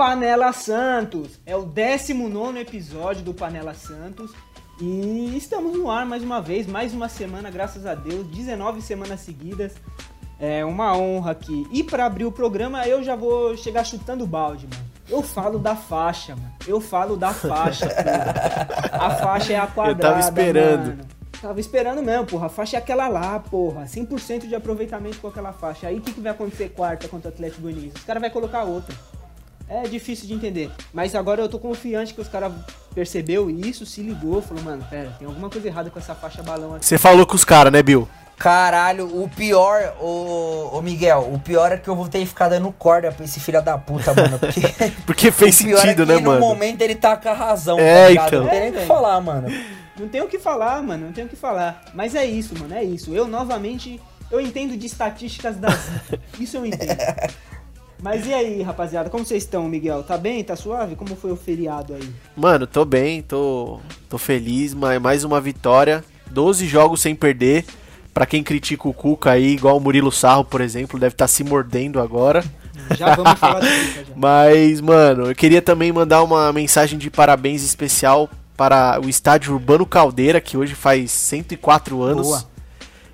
Panela Santos. É o 19 episódio do Panela Santos. E estamos no ar mais uma vez, mais uma semana, graças a Deus, 19 semanas seguidas. É uma honra aqui. E para abrir o programa, eu já vou chegar chutando balde, mano. Eu falo da faixa, mano. Eu falo da faixa, porra. A faixa é a quadrada, Eu tava esperando. mano. Tava esperando mesmo, porra. A faixa é aquela lá, porra. 100% de aproveitamento com aquela faixa. Aí o que, que vai acontecer quarta contra o Atlético Goianiense? Os caras vão colocar outra. É difícil de entender. Mas agora eu tô confiante que os caras percebeu isso, se ligou, falou, mano, pera, tem alguma coisa errada com essa faixa balão aqui. Você falou com os caras, né, Bill? Caralho, o pior, ô, ô Miguel, o pior é que eu vou ter que ficar dando corda pra esse filho da puta, mano. Porque, Porque fez o pior sentido, é que né, no mano? momento ele tá com a razão, É, tá ligado? então. Não tem nem o É, que falar, mano. Não tem o que falar, mano, não tem o que falar. Mas é isso, mano, é isso. Eu, novamente, eu entendo de estatísticas da Zica. Isso eu entendo. Mas e aí, rapaziada, como vocês estão, Miguel? Tá bem? Tá suave? Como foi o feriado aí? Mano, tô bem, tô, tô feliz, mas mais uma vitória. 12 jogos sem perder. Pra quem critica o Cuca aí, igual o Murilo Sarro, por exemplo, deve estar se mordendo agora. Já vamos falar disso, já. Mas, mano, eu queria também mandar uma mensagem de parabéns especial para o estádio Urbano Caldeira, que hoje faz 104 anos. Boa.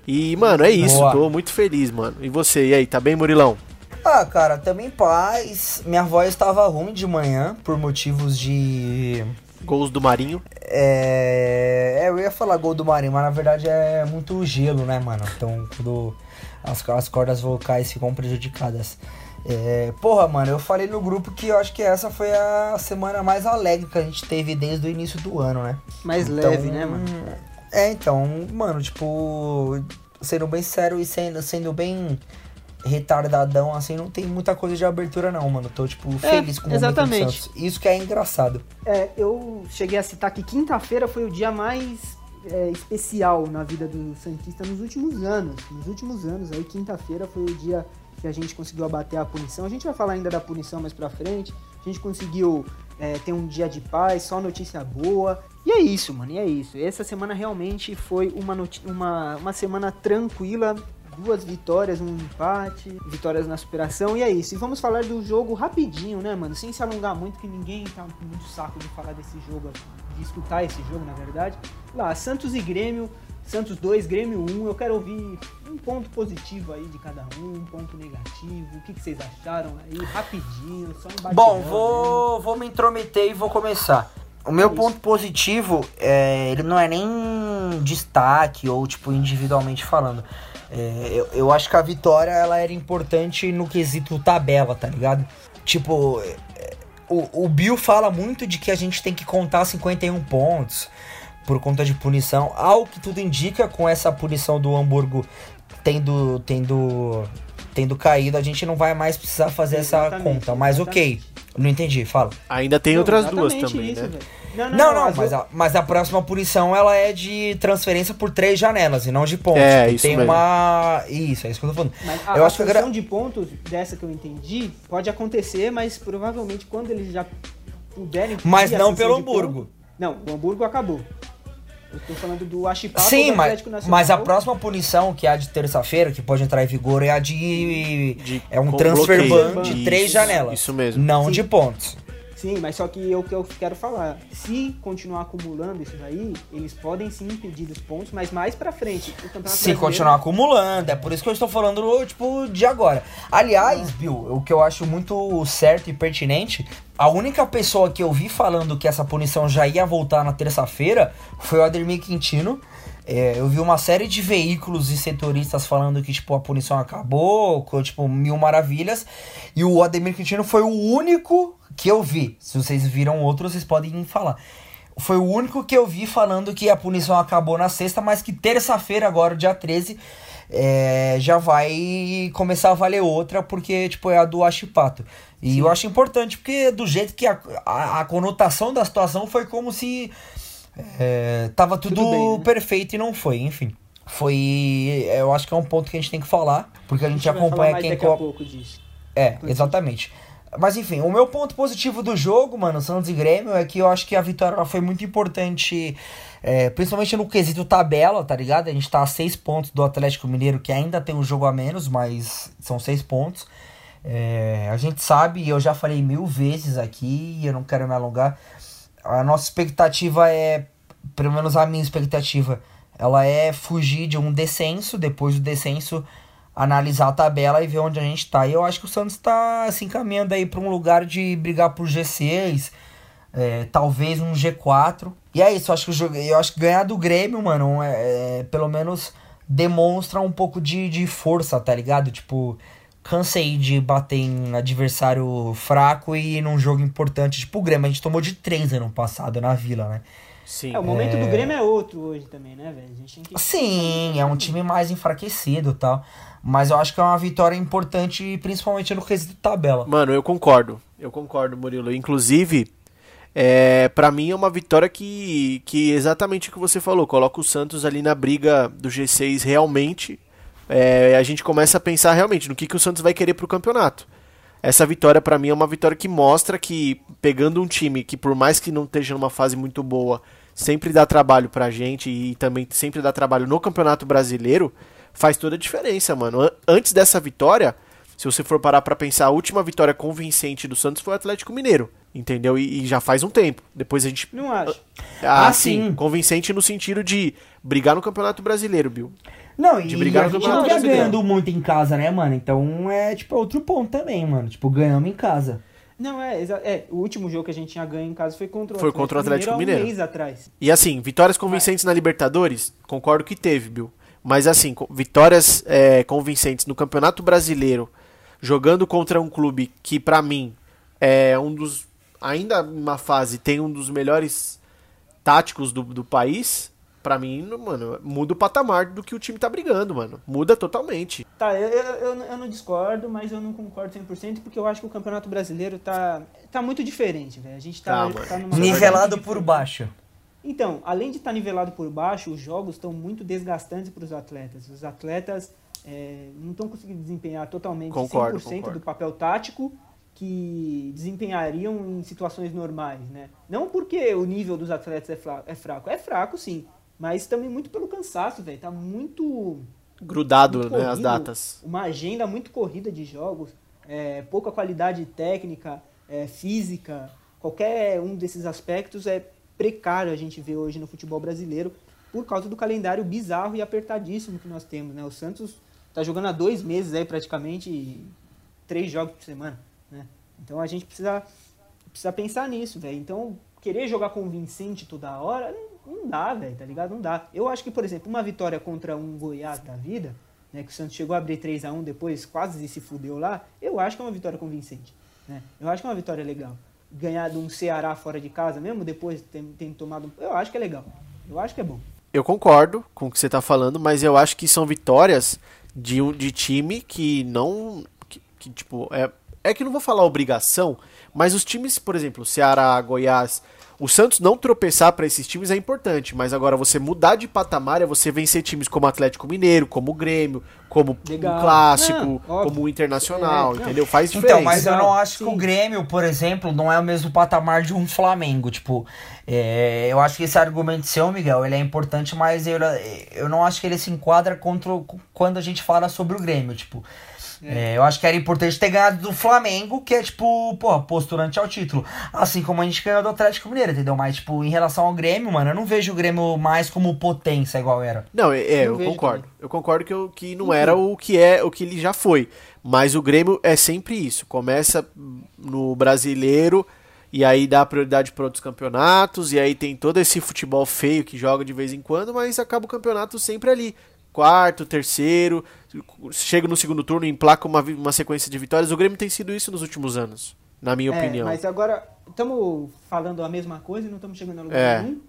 E, mano, é isso, Boa. tô muito feliz, mano. E você, e aí, tá bem, Murilão? Ah, cara, também paz. Minha voz tava ruim de manhã por motivos de. Gols do Marinho. É, é, eu ia falar gol do Marinho, mas na verdade é muito gelo, né, mano? Então, quando as, as cordas vocais ficam prejudicadas. É, porra, mano, eu falei no grupo que eu acho que essa foi a semana mais alegre que a gente teve desde o início do ano, né? Mais Então, leve, né, mano? É, então, mano, tipo, sendo bem sério e sendo, sendo bem retardadão, assim, não tem muita coisa de abertura não, mano. Tô, tipo, feliz com o momento do exatamente. Santos. Isso que é engraçado. É, eu cheguei a citar que quinta-feira foi o dia mais é, especial na vida do Santista nos últimos anos. Nos últimos anos, aí quinta-feira foi o dia que a gente conseguiu abater a punição. A gente vai falar ainda da punição mais pra frente. A gente conseguiu é, ter um dia de paz, só notícia boa. E é isso, mano, e é isso. Essa semana realmente foi uma, uma, uma semana tranquila. Duas vitórias, um empate, vitórias na superação, e é isso. E vamos falar do jogo rapidinho, né, mano? Sem se alongar muito, que ninguém tá com muito saco de falar desse jogo, de escutar esse jogo, na verdade. Lá, Santos e Grêmio, Santos 2, Grêmio 1. Eu quero ouvir um ponto positivo aí de cada um, um ponto negativo. O que, que vocês acharam aí? Rapidinho, só um Bom, vou, vou me intrometer e vou começar. O meu ponto positivo, é, ele não é nem destaque ou, tipo, individualmente falando. É, eu, eu acho que a vitória, ela era importante no quesito tabela, tá ligado? Tipo, é, o, o Bill fala muito de que a gente tem que contar 51 pontos por conta de punição. Ao que tudo indica, com essa punição do Hamburgo tendo, tendo, tendo caído, a gente não vai mais precisar fazer essa Exatamente, conta. Mas ok, exatamente. não entendi, fala. Ainda tem Não, outras duas também, isso, né? velho. Não, não, Não, não, as mas, a, mas a próxima punição ela é de transferência por três janelas e não de pontos. É, isso tem mesmo. uma. Isso, é isso que eu tô falando. Mas a, eu a acho gra- de pontos dessa que eu entendi pode acontecer, mas provavelmente quando eles já puderem. Mas não pelo Hamburgo. ponto- Não, o Hamburgo acabou. Eu tô falando do Achipapa Sim, do mas, Atlético Nacional. mas a próxima punição, que é a de terça-feira, que pode entrar em vigor, é a de. De é um transfer ban de Isso, três janelas. Isso mesmo. Não Sim. de pontos. Sim, mas só que o que eu quero falar, se continuar acumulando isso daí, eles podem sim impedir dos pontos, mas mais pra frente. Se continuar acumulando, é por isso que eu estou falando, tipo, de agora. Aliás, Bill, o que eu acho muito certo e pertinente, a única pessoa que eu vi falando que essa punição já ia voltar na terça-feira foi o Ademir Quintino. É, eu vi uma série de veículos e setoristas falando que, tipo, a punição acabou, tipo, mil maravilhas. E o Ademir Quintino foi o único que eu vi. Se vocês viram outros, vocês podem falar. Foi o único que eu vi falando que a punição acabou na sexta, mas que terça-feira, agora, dia 13, é, já vai começar a valer outra, porque, tipo, é a do Achipato. E eu acho importante, porque do jeito que a, a, a conotação da situação foi como se é, tava tudo, Tudo bem, né? perfeito e não foi, enfim. Foi. Eu acho que é um ponto que a gente tem que falar, porque a gente, vai falar acompanha quem a co- disso. é, exatamente. Mas enfim, o meu ponto positivo do jogo, mano, Santos e Grêmio, é que eu acho que a vitória foi muito importante, é, principalmente no quesito tabela, tá ligado? A gente tá a seis pontos do Atlético Mineiro, que ainda tem um jogo a menos, mas são seis pontos. É, a gente sabe, e eu já falei mil vezes aqui, eu não quero me alongar. A nossa expectativa é, pelo menos a minha expectativa, ela é fugir de um descenso, depois do descenso analisar a tabela e ver onde a gente tá. E eu acho que o Santos está se encaminhando aí para um lugar de brigar por G6, é, talvez um G4. E é isso, eu acho que, eu acho que ganhar do Grêmio, mano, é, é, pelo menos demonstra um pouco de, de força, tá ligado? Tipo, cansei de bater em adversário fraco e num jogo importante. Tipo, o Grêmio, a gente tomou de 3 ano passado na Vila, né? Sim. É, o momento é... do Grêmio é outro hoje também, né, velho? Que... Sim, é um time mais enfraquecido e tal. Mas eu acho que é uma vitória importante, principalmente no quesito tabela. Mano, eu concordo. Eu concordo, Murilo. Inclusive, é, para mim é uma vitória que, que exatamente o que você falou, coloca o Santos ali na briga do G6 realmente. É, a gente começa a pensar realmente no que, que o Santos vai querer pro campeonato. Essa vitória para mim é uma vitória que mostra que pegando um time que por mais que não esteja numa fase muito boa, sempre dá trabalho pra gente e também sempre dá trabalho no Campeonato Brasileiro, faz toda a diferença, mano. Antes dessa vitória, se você for parar para pensar, a última vitória convincente do Santos foi o Atlético Mineiro, entendeu? E, e já faz um tempo. Depois a gente. Não acho. Ah, ah sim. sim. Convincente no sentido de brigar no Campeonato Brasileiro, Bill. Não, de e brigar a gente não tá ganhando muito em casa, né, mano? Então é, tipo, outro ponto também, mano. Tipo, ganhamos em casa. Não, é, é, o último jogo que a gente tinha ganho em casa foi contra o foi Atlético, contra o Atlético Mineiro, Mineiro. um mês atrás. E assim, vitórias convincentes na Libertadores, concordo que teve, Bill. Mas assim, vitórias é, convincentes no Campeonato Brasileiro, jogando contra um clube que para mim é um dos ainda uma fase tem um dos melhores táticos do, do país, para mim, mano, muda o patamar do que o time tá brigando, mano. Muda totalmente. Tá, eu, eu, eu não discordo, mas eu não concordo 100% porque eu acho que o Campeonato Brasileiro tá, tá muito diferente, velho. A gente tá, tá, tá numa nivelado por baixo. Então, além de estar tá nivelado por baixo, os jogos estão muito desgastantes para os atletas. Os atletas é, não estão conseguindo desempenhar totalmente concordo, 100% concordo. do papel tático que desempenhariam em situações normais, né? Não porque o nível dos atletas é fraco, é fraco, é fraco sim, mas também muito pelo cansaço, velho. Tá muito grudado, muito né, as datas. Uma agenda muito corrida de jogos, é, pouca qualidade técnica, é, física, qualquer um desses aspectos é precário a gente vê hoje no futebol brasileiro por causa do calendário bizarro e apertadíssimo que nós temos, né? O Santos está jogando há dois meses aí praticamente três jogos por semana, né? Então a gente precisa, precisa pensar nisso, velho. Então querer jogar convincente toda hora não, dá, velho, tá ligado? Não dá. Eu acho que, por exemplo, uma vitória contra um Goiás da vida, né? Que o Santos chegou a abrir 3 a 1 depois quase se fudeu lá, eu acho que é uma vitória convincente, né? Eu acho que é uma vitória legal ganhar de um Ceará fora de casa, mesmo depois de ter, tomado. Eu acho que é legal. Eu acho que é bom. Eu concordo com o que você está falando, mas eu acho que são vitórias de, um, de time que não. Que, que, tipo, é, é que não vou falar obrigação, mas os times, por exemplo, Ceará, Goiás, o Santos não tropeçar para esses times é importante, mas agora você mudar de patamar é você vencer times como Atlético Mineiro, como o Grêmio, como Legal. o Clássico, não, como o Internacional, é, entendeu? Faz diferença. Então, mas eu não acho Sim. que o Grêmio, por exemplo, não é o mesmo patamar de um Flamengo. Tipo, é, eu acho que esse argumento seu, Miguel, ele é importante, mas eu, eu não acho que ele se enquadra contra quando a gente fala sobre o Grêmio. Tipo, é. É, eu acho que era importante ter ganhado do Flamengo, que é, tipo, pô, posturante ao título. Assim como a gente ganhou do Atlético Mineiro, entendeu? Mas, tipo, em relação ao Grêmio, mano, eu não vejo o Grêmio mais como potência igual era. Não, é, é eu, eu concordo. Também. Eu concordo que, eu, que não era o que é o que ele já foi. Mas o Grêmio é sempre isso. Começa no brasileiro e aí dá prioridade para outros campeonatos, e aí tem todo esse futebol feio que joga de vez em quando, mas acaba o campeonato sempre ali quarto, terceiro, chega no segundo turno e emplaca uma, uma sequência de vitórias. O Grêmio tem sido isso nos últimos anos, na minha é, opinião. Mas agora, estamos falando a mesma coisa e não estamos chegando a lugar é. nenhum.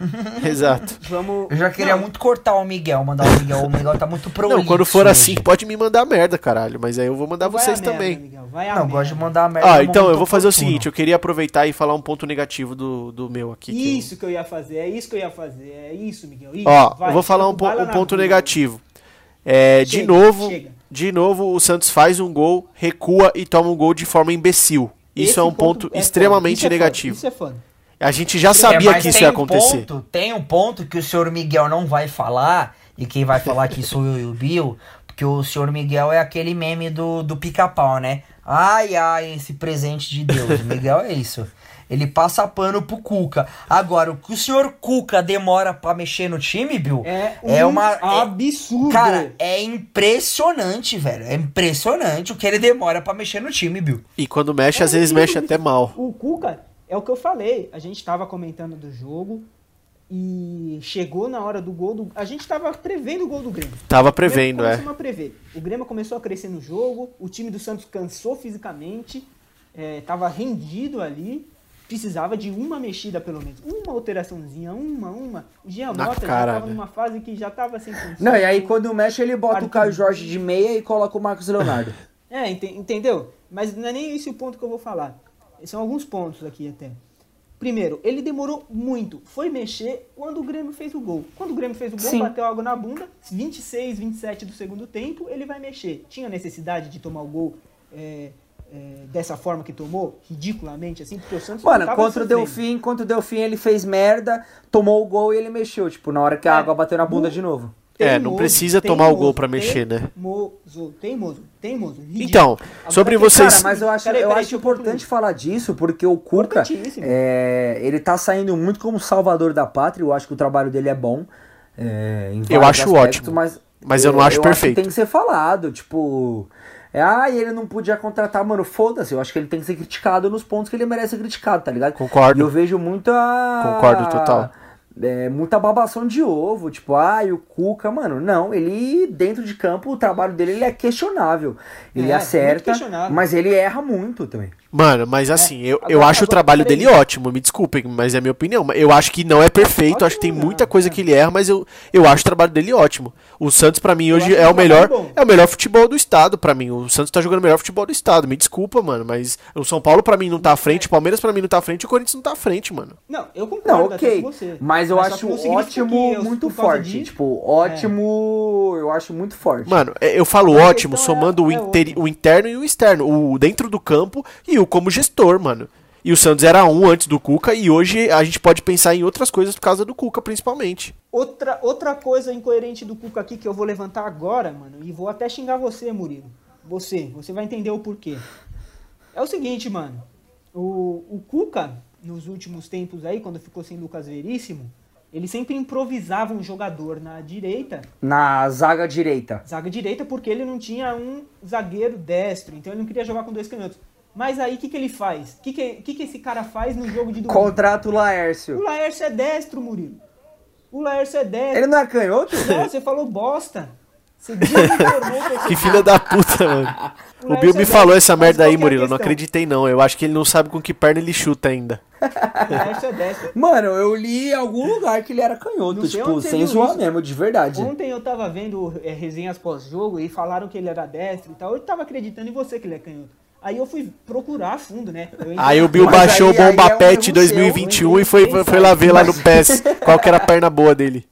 Exato. Vamos... Eu já queria não. muito cortar o Miguel, mandar o Miguel. O Miguel tá muito prolixo. Não, quando for assim, pode me mandar merda, caralho. Mas aí eu vou mandar Vai vocês também. Merda, Vai não, gosto de mandar merda. Ah, então eu vou fazer o seguinte: eu queria aproveitar e falar um ponto negativo do, do meu aqui. Isso que eu... que eu ia fazer, é isso que eu ia fazer. É isso, Miguel. Isso, Ó, vai, eu vou falar um, um ponto negativo. É, chega, de novo, chega. de novo, o Santos faz um gol, recua e toma um gol de forma imbecil. Isso Esse é um ponto, ponto é extremamente isso é negativo. Isso é fã. A gente já sabia é, que isso ia acontecer. Ponto, tem um ponto que o senhor Miguel não vai falar, e quem vai falar aqui sou eu e o Bill, Porque o senhor Miguel é aquele meme do, do pica-pau, né? Ai, ai, esse presente de Deus. O Miguel é isso. Ele passa pano pro Cuca. Agora, o que o senhor Cuca demora pra mexer no time, Bill, É, é um uma. é- absurdo. cara, é impressionante, velho. É impressionante o que ele demora pra mexer no time, Bill. E quando mexe, às É vezes incrível mexe até mal. O Cuca, é o que eu falei. A gente tava comentando do jogo e chegou na hora do gol do. A gente tava prevendo o gol do Grêmio. Tava O Grêmio prevendo, é. começamos a prever. O Grêmio começou a crescer no jogo, o time do Santos cansou fisicamente, é, tava rendido ali, precisava de uma mexida pelo menos. Uma alteraçãozinha, uma, uma. O Jean Na Mota já cara, tava né? numa fase que já tava sem condição. Não, e aí quando mexe, ele bota o Arthur. Caio Jorge de meia e coloca o Marcos Leonardo. É, ente- entendeu? Mas não é nem esse o ponto que eu vou falar. São alguns pontos aqui até. Primeiro, ele demorou muito. Foi mexer quando o Grêmio fez o gol. Quando o Grêmio fez o gol, Sim. bateu algo na bunda. 26, 27 do segundo tempo, ele vai mexer. Tinha necessidade de tomar o gol é, é, dessa forma que tomou? Ridiculamente, assim, porque o Santos Mano, contra o. Delfim, contra o Delfim ele fez merda, tomou o gol e ele mexeu, tipo, na hora que a É, água bateu na bunda no- de novo. É, não precisa tomar o gol pra mexer, né? Teimoso, teimoso, ridículo. Então, sobre vocês- Cara, mas eu acho, Peraí, eu peraí, acho eu importante concluir. falar disso, porque o Cuca, é, ele tá saindo muito como salvador da pátria, eu acho que o trabalho dele é bom. é, em Eu acho aspectos, ótimo, Mas, mas eu não acho que perfeito. tem que ser falado, tipo... É, ah, e ele não podia contratar, mano, foda-se. Eu acho que ele tem que ser criticado nos pontos que ele merece ser criticado, tá ligado? Concordo. E eu vejo muita. Concordo total. É, muita babação de ovo, tipo, ah, e o Cuca, mano, não, ele dentro de campo, o trabalho dele ele é questionável. Ele É, acerta, mas ele erra muito também. Mano, mas assim, eu, eu agora- acho o trabalho dele ótimo, me desculpem, mas é a minha opinião. Eu acho que não é perfeito, acho que tem Ótimo, muita não, coisa é. que ele erra, mas eu, eu acho o trabalho dele ótimo. O Santos, pra mim, hoje é o melhor é o melhor futebol do estado, pra mim. O Santos tá jogando o melhor futebol do estado. Me desculpa, mano, mas o São Paulo, pra mim, não tá à frente, o Palmeiras, pra mim, não tá à frente e o Corinthians não tá à frente, mano. Não, eu concordo Não, até ok. com você. Mas eu só acho ótimo eu, muito forte. disso- Tipo, ótimo. Eu acho muito forte. Mano, é- eu falo ótimo é- somando o, é interi- outra. o interno e o externo. O dentro do campo e o como gestor, mano. E o Santos era um antes do Cuca e hoje a gente pode pensar em outras coisas por causa do Cuca, principalmente. Outra, outra coisa incoerente do Cuca aqui que eu vou levantar agora, mano, e vou até xingar você, Murilo. Você, você vai entender o porquê. É o seguinte, mano. O, o Cuca, nos últimos tempos aí, quando ficou sem Lucas Veríssimo, ele sempre improvisava um jogador na direita, Na zaga direita. zaga direita, porque ele não tinha um zagueiro destro, então ele não queria jogar com dois canhotos. Mas aí, o que, que ele faz? O que, que, que, que esse cara faz no jogo de domingo? Contrato O Laércio. Laércio é destro, Murilo. O Laércio é destro. Ele não é canhoto? Não, você falou bosta. Você o. Que filha da puta, mano. O O Bill me é falou essa merda aí, é Murilo. Eu não acreditei, não. Eu acho que ele não sabe com que perna ele chuta ainda. O Laércio é destro. Mano, eu li em algum lugar que ele era canhoto, Não tipo, sem zoar isso. mesmo, de verdade. Ontem eu tava vendo é, resenhas pós-jogo e falaram que ele era destro e tal. Eu tava acreditando em você que ele é canhoto. Aí eu fui procurar a fundo, né? Aí o Bill baixou aí- o Bomba aí é um Pet erro seu, 2021 hein? e foi, foi, foi lá ver lá no PES qual que era a perna boa dele.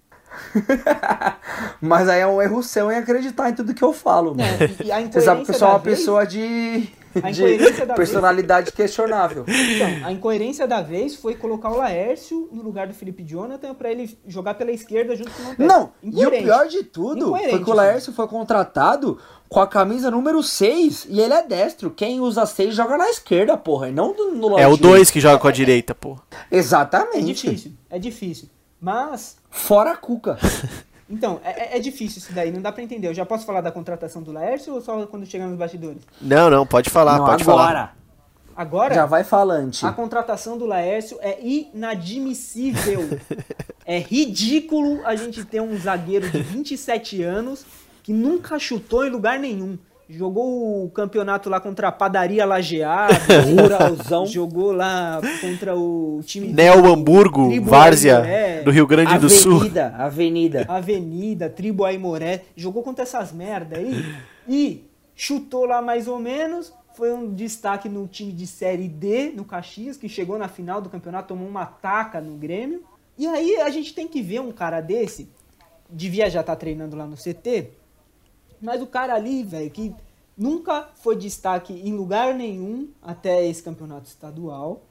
Mas aí é um erro seu em acreditar em tudo que eu falo, mano. É, e a Você sabe que eu sou uma vez- pessoa de, A de incoerência da personalidade questionável. Então, a incoerência da vez foi colocar o Laércio no lugar do Felipe Jonathan pra ele jogar pela esquerda junto com o Montez. Não, e o pior de tudo foi que o Laércio foi contratado com a camisa número 6 e ele é destro. Quem usa 6 joga na esquerda, porra, e não no lado É o direito. 2 que joga com a direita, pô. É Exatamente. difícil, é difícil. Mas Fora a Cuca. Então, é, é- é difícil isso daí, não dá pra entender. Eu já posso falar da contratação do Laércio ou só quando chegar nos bastidores? Não, não, pode falar, não, pode agora. falar. Agora, Já vai falante. a contratação do Laércio é inadmissível. é ridículo a gente ter um zagueiro de 27 anos que nunca chutou em lugar nenhum. Jogou o campeonato lá contra a Padaria Lajeado. Ruralzão. Jogou lá contra o time Neo Hamburgo, Tribo Várzea, Aimoré, do Rio Grande do Sul. Avenida, avenida. Avenida, Tribo Aimoré, jogou contra essas merda aí e chutou lá mais ou menos. Foi um destaque no time de Série D, no Caxias, que chegou na final do campeonato, tomou uma taca no Grêmio. E aí a gente tem que ver um cara desse, devia já estar treinando lá no CT, mas o cara ali, velho, que nunca foi destaque em lugar nenhum até esse campeonato estadual,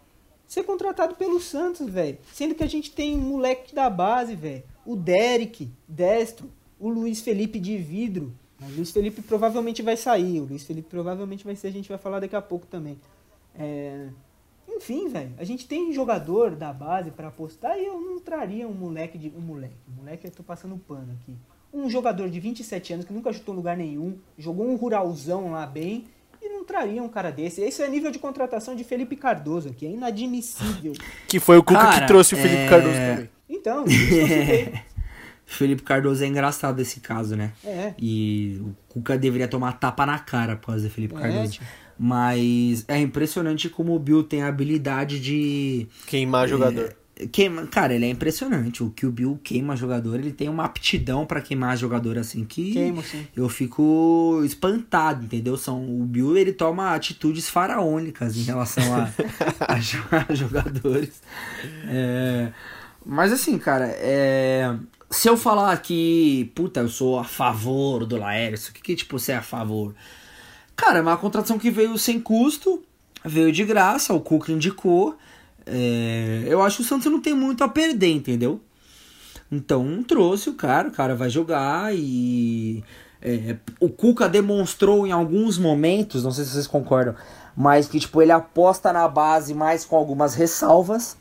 ser contratado pelo Santos, velho. Sendo que a gente tem um moleque da base, velho. O Derek, destro. O Luiz Felipe de vidro. O Luiz Felipe provavelmente vai sair. O Luiz Felipe provavelmente vai ser, a gente vai falar daqui a pouco também. É, Enfim, velho, a gente tem jogador da base pra apostar e eu não traria um moleque de. Um moleque. Um moleque eu tô passando pano aqui. Um jogador de 27 anos que nunca chutou em lugar nenhum, jogou um ruralzão lá bem. E não traria um cara desse. Esse é nível de contratação de Felipe Cardoso aqui. É inadmissível. Que foi o Cuca Cara, que trouxe o Felipe é- Cardoso também. Então, que. Felipe Cardoso é engraçado esse caso, né? É. E o Cuca deveria tomar tapa na cara por causa do Felipe É, Cardoso. tipo. Mas é impressionante como o Bill tem a habilidade de. Queimar jogador. Queima, cara, ele é impressionante. O que o Bill queima jogador, ele tem uma aptidão pra queimar jogador assim que Queimo, sim. eu fico espantado, entendeu? São o Bill ele toma atitudes faraônicas em relação a, a a jogadores. É, mas assim, cara, é, se eu falar que, puta, eu sou a favor do Laércio, o que que tipo você é a favor? Cara, é uma contratação que veio sem custo, veio de graça, o Cuca indicou. É, eu acho que o Santos não tem muito a perder, entendeu? Então trouxe o cara, o cara vai jogar e. é, o Cuca demonstrou em alguns momentos, não sei se vocês concordam, mas que tipo, ele aposta na base mais com algumas ressalvas.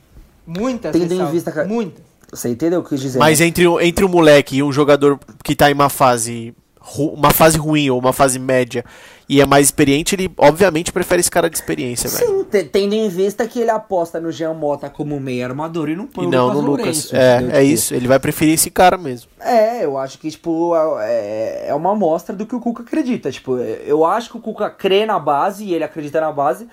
Muitas Tendo em ressalvas, vista que- Muitas. Você entendeu o que eu quis dizer? Mas entre, o- entre um moleque e um jogador que tá em uma fase uma fase ruim ou uma fase média e é mais experiente, ele obviamente prefere esse cara de experiência, velho. Sim, te- tendo em vista que ele aposta no Jean Mota como meio armador e não põe E o não Lucas no Lucas. Lourenço, É, entendeu? é Tipo, isso. Ele vai preferir esse cara mesmo. É, eu acho que, tipo, é, é uma amostra do que o Cuca acredita. Tipo, eu acho que o Cuca crê na base e ele acredita na base,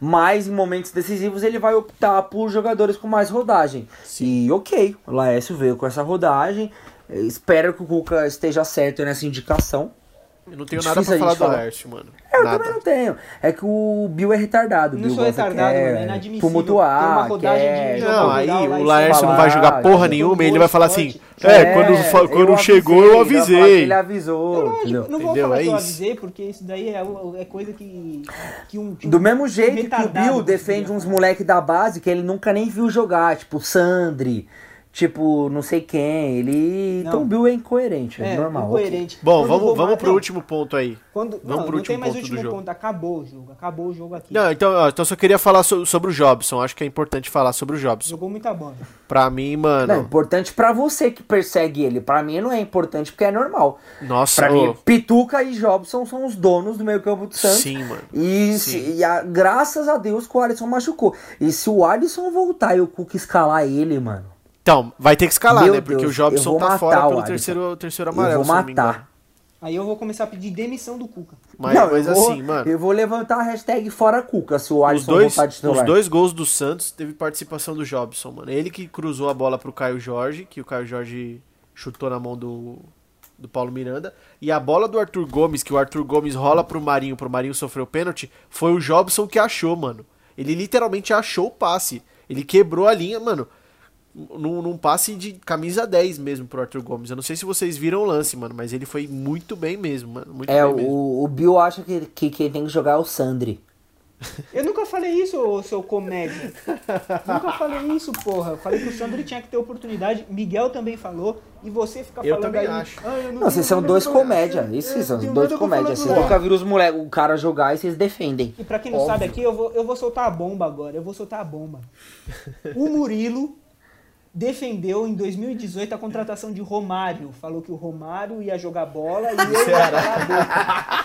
mas em momentos decisivos ele vai optar por jogadores com mais rodagem. E ok, o Laércio veio com essa rodagem. Eu Espero que o Cuca esteja certo nessa indicação. Eu não tenho Difícil nada pra a falar do. Laércio, mano. Eu nada. também não tenho. É que o Bill é retardado. o Não Bill sou retardado, quer mano, é inadmissível. Tumultuar, quer... de Não, jogo aí o Laércio não vai jogar porra entendeu? nenhuma e ele vai falar assim: sorte. É, quando, fa- eu quando chegou avisei, eu avisei. Ele avisou, Lógico, entendeu? não vou Entendeu? falar É que eu avisei, porque isso daí é, o- é coisa que, que um. que um Do mesmo jeito que o Bill defende uns falar. moleque da base que ele nunca nem viu jogar, tipo Sandri, tipo não sei quem. Ele. Não. Então o Bill é incoerente, é, É, normal. incoerente. Bom, Quando vamos, vamos pro não, último ponto aí. Quando, Vamos não, pro não último tem mais ponto do último jogo. ponto. Acabou o jogo. Acabou o jogo aqui. Não, então, ó, então só queria falar so- sobre o Jobson. Acho que é importante falar sobre o Jobson. Jogou muita bola. Pra mim, Não, é mano. importante pra você que persegue ele. Pra mim não é importante porque é normal. Nossa, Pra mim, ô, Pituca e Jobson são os donos do meio campo do Santos. sim, mano. E, Sim. e a- graças a Deus que o Alisson machucou. E se o Alisson voltar e o Cuca escalar ele, mano. Então, vai ter que escalar, Meu né? Porque Deus, o Jobson eu vou tá fora pelo terceiro, terceiro eu amarelo. vou se não me engano. matar. Aí eu vou começar a pedir demissão do Cuca. Mas, Não, mas eu vou, assim, mano. Eu vou levantar a hashtag fora Cuca se o Alisson dois, voltar de titular. os dois gols do Santos teve participação do Jobson, mano. Ele que cruzou a bola pro Caio Jorge, que o Caio Jorge chutou na mão do, do Paulo Miranda. E a bola do Arthur Gomes, que o Arthur Gomes rola pro Marinho, pro Marinho sofreu pênalti, foi o Jobson que achou, mano. Ele literalmente achou o passe. Ele quebrou a linha, mano. Num, num passe de camisa 10 mesmo pro Arthur Gomes. Eu não sei se vocês viram o lance, mano, mas ele foi muito bem mesmo, mano. Muito É, bem mesmo. o, o Bill acha que, que quem tem que jogar é o Sandri. Eu nunca falei isso, ô seu comédia. nunca falei isso, porra. Eu falei que o Sandro tinha que ter oportunidade. Miguel também falou. E você fica Eu falando aí. acho. "Ah, eu Não, vocês são dois comédia. falar." Isso vocês são dois comédia. Vocês nunca viram os moleques, o cara jogar e vocês defendem. E pra quem não Óbvio. sabe aqui, eu vou, eu vou soltar a bomba agora. Eu vou soltar a bomba. O Murilo defendeu em 2018 a contratação de Romário. Falou que o Romário ia jogar bola e ele ia boca.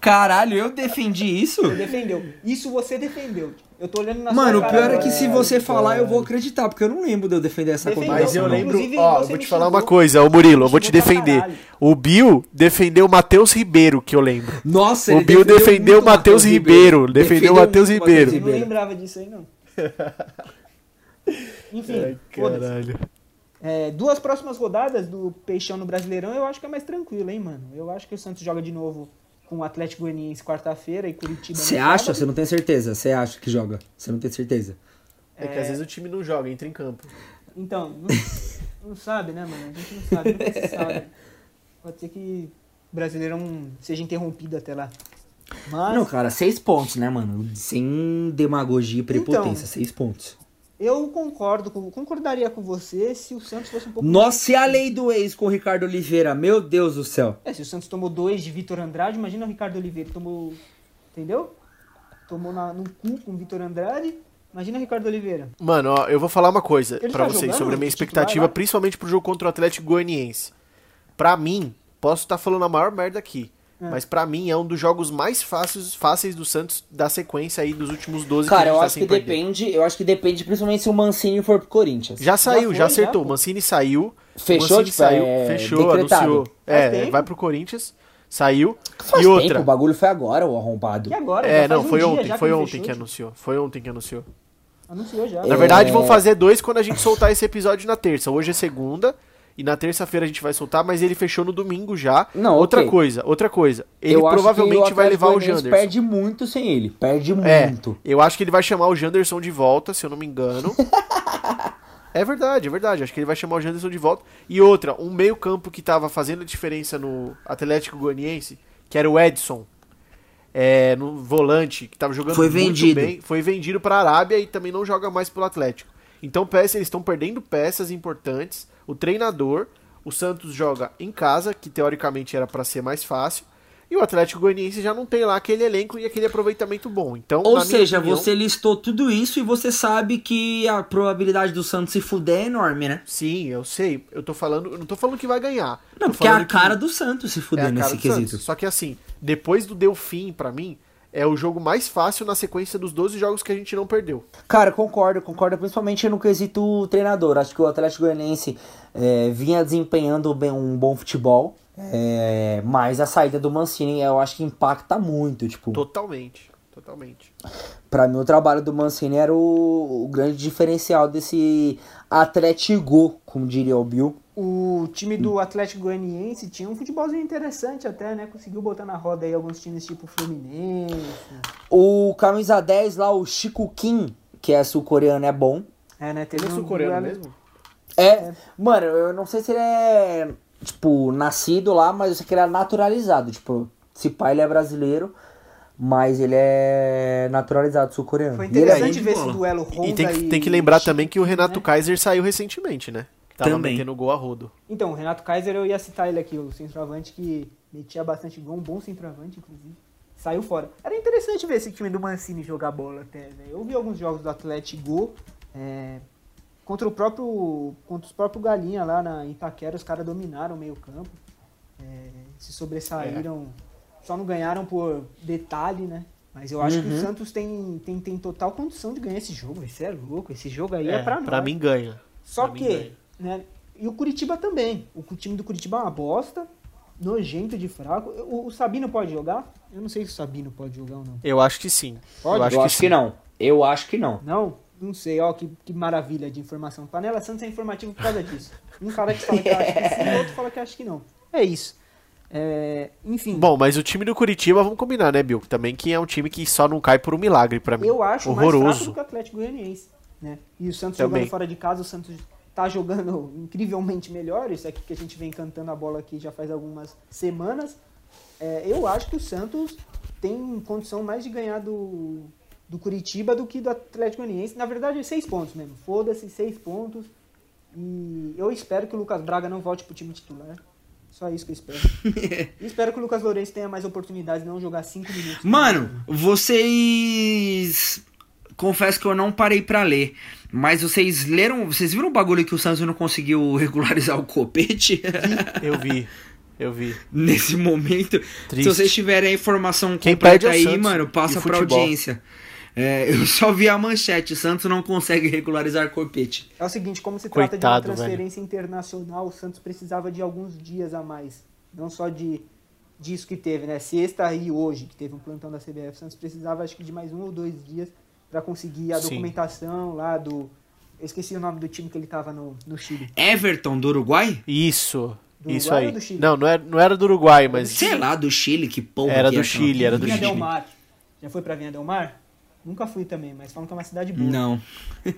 Caralho, eu defendi isso? Você defendeu. Isso você defendeu. Eu tô olhando na Mano, sua o cara pior é que se você falar, eu vou acreditar, porque eu não lembro de eu defender essa Defendeu. Mas eu lembro, ó, eu vou te falar uma coisa, ô Murilo, eu vou te defender. O Bill defendeu o Matheus Ribeiro, que eu lembro. Nossa, O Bill defendeu o Matheus Ribeiro, defendeu o Matheus Ribeiro. Eu não lembrava disso aí, não. Enfim, foda-se. É, duas próximas rodadas do Peixão no Brasileirão eu acho que é mais tranquilo, hein, mano? Eu acho que o Santos joga de novo com o Atlético Goianiense quarta-feira e Curitiba Você acha? Você não tem certeza? Você acha que joga? Você não tem certeza? É que às vezes o time não joga, entra em campo. Então, não, não sabe, né, mano? A gente não sabe, nunca se sabe. Pode ser que o Brasileirão seja interrompido até lá. Mas Não, cara, seis pontos, né, mano? Sem demagogia e prepotência, seis pontos. Eu concordo, com, concordaria com você se o Santos fosse um pouco. Nossa, e a lei do ex com o Ricardo Oliveira? Meu Deus do céu. É, se o Santos tomou dois de Vitor Andrade, imagina o Ricardo Oliveira. Tomou. Entendeu? Tomou na, no cu com o Vitor Andrade. Imagina o Ricardo Oliveira. Mano, ó, eu vou falar uma coisa pra tá vocês jogando sobre a minha titular expectativa, lá? principalmente pro jogo contra o Atlético Goianiense. Pra mim, posso estar falando a maior merda aqui, É. mas pra mim é um dos jogos mais fáceis, fáceis do Santos da sequência aí dos últimos 12 Cara, que eu tá acho que perder. depende, eu acho que depende principalmente se o Mancini for pro Corinthians. Já saiu, foi, já, já, acertou. pô. o Mancini saiu. Fechou, Mancini tipo, saiu, é, fechou, decretado. anunciou. Faz É, tempo. vai pro Corinthians, saiu. Faz e outra. tempo, o bagulho foi agora, o arrombado. E agora? É, Já não, um foi dia ontem, já foi ele ontem fechou, que tipo, anunciou. Foi ontem que anunciou. Anunciou já. Na É. verdade, vão fazer dois quando a gente soltar esse episódio na terça. Hoje é segunda e na terça-feira a gente vai soltar, mas ele fechou no domingo já. Não, outra ok. coisa, outra coisa. Ele Eu acho que provavelmente o vai levar o Janderson. perde muito sem ele, perde É, muito. eu acho que ele vai chamar o Janderson de volta, se eu não me engano. é verdade, é verdade. Acho que ele vai chamar o Janderson de volta. E outra, um meio-campo que tava fazendo a diferença no Atlético Goianiense, que era o Edson, é, no volante, que tava jogando Foi muito vendido. bem, foi vendido para a Arábia e também não joga mais pelo Atlético. Então, peça, eles estão perdendo peças importantes. O treinador, o Santos joga em casa, que teoricamente era para ser mais fácil. E o Atlético Goianiense já não tem lá aquele elenco e aquele aproveitamento bom. Então, Ou seja, opinião- você listou tudo isso e você sabe que a probabilidade do Santos se fuder é enorme, né? Sim, eu sei. Eu tô falando, eu não tô falando que vai ganhar. Não, Tô porque é a falando que cara do Santos se é fuder cara nesse quesito. Santos. Só que assim, depois do Delfim, pra mim, é o jogo mais fácil na sequência dos 12 jogos que a gente não perdeu. Cara, concordo, concordo principalmente no quesito treinador. Acho que o Atlético Goianiense é, vinha desempenhando bem, um bom futebol, é, mas a saída do Mancini eu acho que impacta muito. Tipo, Totalmente. Totalmente. pra mim o trabalho do Mancini era o, o grande diferencial desse Atlético, como diria o Bill. O time do Atlético Goianiense tinha um futebolzinho interessante até, né? Conseguiu botar na roda aí alguns times tipo Fluminense. O camisa 10 lá, o Chico Kim, que é sul-coreano, é bom. É, né? Teve Ele é um sul-coreano duelo- mesmo? É, mano, eu não sei se ele é, tipo, nascido lá, mas eu sei que ele é naturalizado. Tipo, se pai ele é brasileiro, mas ele é naturalizado sul-coreano. Foi E ele é interessante bom ver esse duelo Honda E tem que, tem que lembrar também que o Renato né? Kaiser saiu recentemente, né? Que Tava Também. metendo gol a rodo. Então, o Renato Kaiser, eu ia citar ele aqui, o centroavante que metia bastante gol, um bom centroavante, inclusive. Saiu fora. Era interessante ver esse time do Mancini jogar bola até, né? Eu vi alguns jogos do Atlético é, contra o próprio. Contra os próprios Galinha lá na Itaquera, os caras dominaram o meio campo. é, se sobressaíram. Só não ganharam por detalhe, né? Mas eu acho que o Uhum. Santos tem, tem, tem total condição de ganhar esse jogo. Isso é louco. Esse jogo aí é, pra nós. pra mim ganha. Só Pra que, ganha. Né? E o Curitiba também. O time do Curitiba é uma bosta, nojento de fraco. O, o Sabino pode jogar? Eu não sei se o Sabino pode jogar ou não. Eu acho que sim. Pode? Eu acho Eu que acho sim. que não. Eu acho que não. Não? Não sei, ó, que, que maravilha de informação. Panela Santos é informativo por causa disso. Um cara que fala que acha que sim, o outro fala que acha que não. É isso. É, enfim, Bom, mas o time do Curitiba, vamos combinar, né, Bill? Também que é um time que só não cai por um milagre pra mim. eu acho mais fraco Horroroso. do que o Atlético Goianiense. Né? E o Santos Também. jogando fora de casa, o Santos tá jogando incrivelmente melhor. Isso aqui que a gente vem cantando a bola aqui já faz algumas semanas. É, eu acho que o Santos tem condição mais de ganhar do, do Curitiba do que do Atlético Goianiense. Na verdade, é seis pontos mesmo. Foda-se, seis pontos. E eu espero que o Lucas Braga não volte pro time titular. Só isso que eu espero. e espero que o Lucas Lourenço tenha mais oportunidades de não jogar cinco minutos. Mano, vocês. Confesso que eu não parei pra ler. Mas vocês leram. Vocês viram o bagulho que o Santos não conseguiu regularizar o copete? Eu vi. Eu vi. Nesse momento. Triste. Se vocês tiverem a informação Quem completa é aí, Santos mano, passa pra audiência. É, eu só vi a manchete. Santos não consegue regularizar copete. É o seguinte, como se trata Coitado, de uma transferência internacional, o Santos precisava de alguns dias a mais. Não só de disso que teve, né? Sexta e hoje, que teve um plantão da CBF. O Santos precisava, acho que, de mais um ou dois dias para conseguir a Sim. documentação lá do. Eu esqueci o nome do time que ele tava no, no Chile. Everton do Uruguai? Isso. Do isso Uruguai aí. ou do Chile? Não, não era, não era do Uruguai, mas. Sei lá, do Chile, que porra. Era que do é, Chile, era do Vinha Chile. Del Mar. Já foi pra Vinha Del Mar? Nunca fui também, mas falam que é uma cidade boa. Não.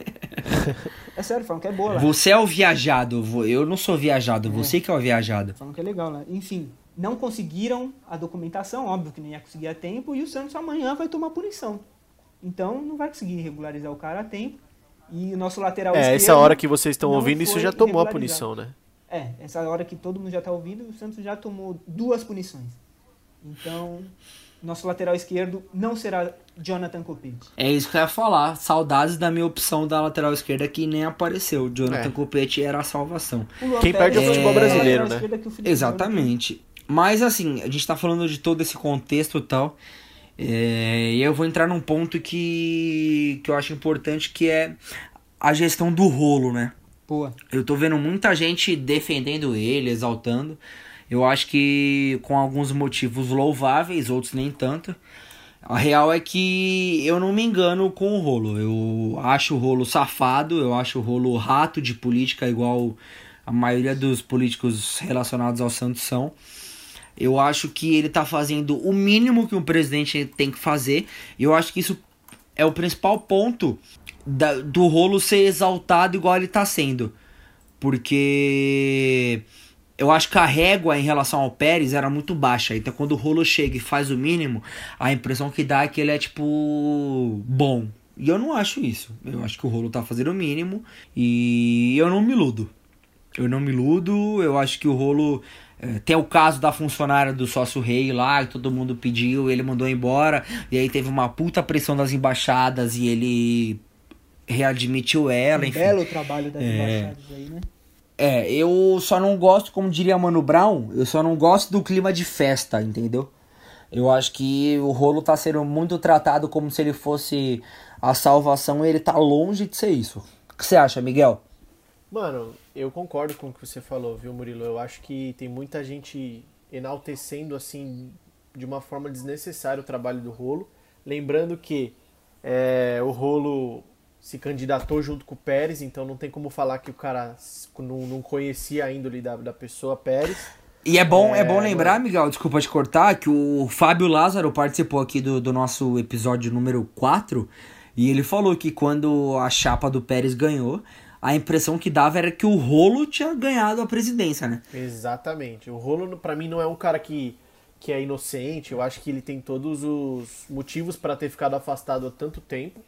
É sério, falam que é boa lá. Você é o viajado. Eu não sou viajado. Você que é o viajado. Falam que é legal lá. Enfim, não conseguiram a documentação, óbvio que não ia conseguir a tempo, e o Santos amanhã vai tomar punição. Então não vai conseguir regularizar o cara a tempo. E o nosso lateral É, esquerdo. essa hora que vocês estão ouvindo, isso já tomou a punição, né? É, essa hora que todo mundo já tá ouvindo, o Santos já tomou duas punições. Então, nosso lateral esquerdo não será Jonathan Copete. É isso que eu ia falar. Saudades da minha opção da lateral esquerda que nem apareceu. Jonathan É. Copete era a salvação. Quem perde é o futebol é a brasileiro, lateral né? Exatamente. Mas assim, a gente tá falando de todo esse contexto e tal. É, e eu vou entrar num ponto que, que eu acho importante, que é a gestão do rolo, né? Pô, Eu tô vendo muita gente defendendo ele, exaltando. Eu acho que com alguns motivos louváveis, outros nem tanto. A real é que eu não me engano com o rolo. Eu acho o rolo safado, eu acho o rolo rato de política, igual a maioria dos políticos relacionados ao Santos são. Eu acho que ele tá fazendo o mínimo que um presidente tem que fazer. E eu acho que isso é o principal ponto da- do rolo ser exaltado igual ele tá sendo. Porque eu acho que a régua em relação ao Pérez era muito baixa. Então quando o rolo chega e faz o mínimo, a impressão que dá é que ele é tipo bom. E eu não acho isso. Eu acho que o rolo tá fazendo o mínimo e eu não me iludo. Eu não me iludo, eu acho que o rolo. é, tem o caso da funcionária do sócio rei lá, que todo mundo pediu, ele mandou embora, e aí teve uma puta pressão das embaixadas e ele readmitiu ela, um enfim. belo trabalho das É. embaixadas aí, né? É, eu só não gosto, como diria Mano Brown, eu só não gosto do clima de festa, entendeu? Eu acho que o rolo tá sendo muito tratado como se ele fosse a salvação e ele tá longe de ser isso. O que você acha, Miguel? Mano, eu concordo com o que você falou, viu, Murilo? Eu acho que tem muita gente enaltecendo, assim, de uma forma desnecessária o trabalho do Rolo. Lembrando que é, o Rolo se candidatou junto com o Pérez, então não tem como falar que o cara não, não conhecia a índole da, da pessoa Pérez. E é bom, é, É, bom lembrar. Miguel, desculpa te cortar, que o Fábio Lázaro participou aqui do, do nosso episódio número 4 e ele falou que quando a chapa do Pérez ganhou, a impressão que dava era que o rolo tinha ganhado a presidência, né? Exatamente. O Rolo, pra mim, não é um cara que, que é inocente. Eu acho que ele tem todos os motivos pra ter ficado afastado há tanto tempo.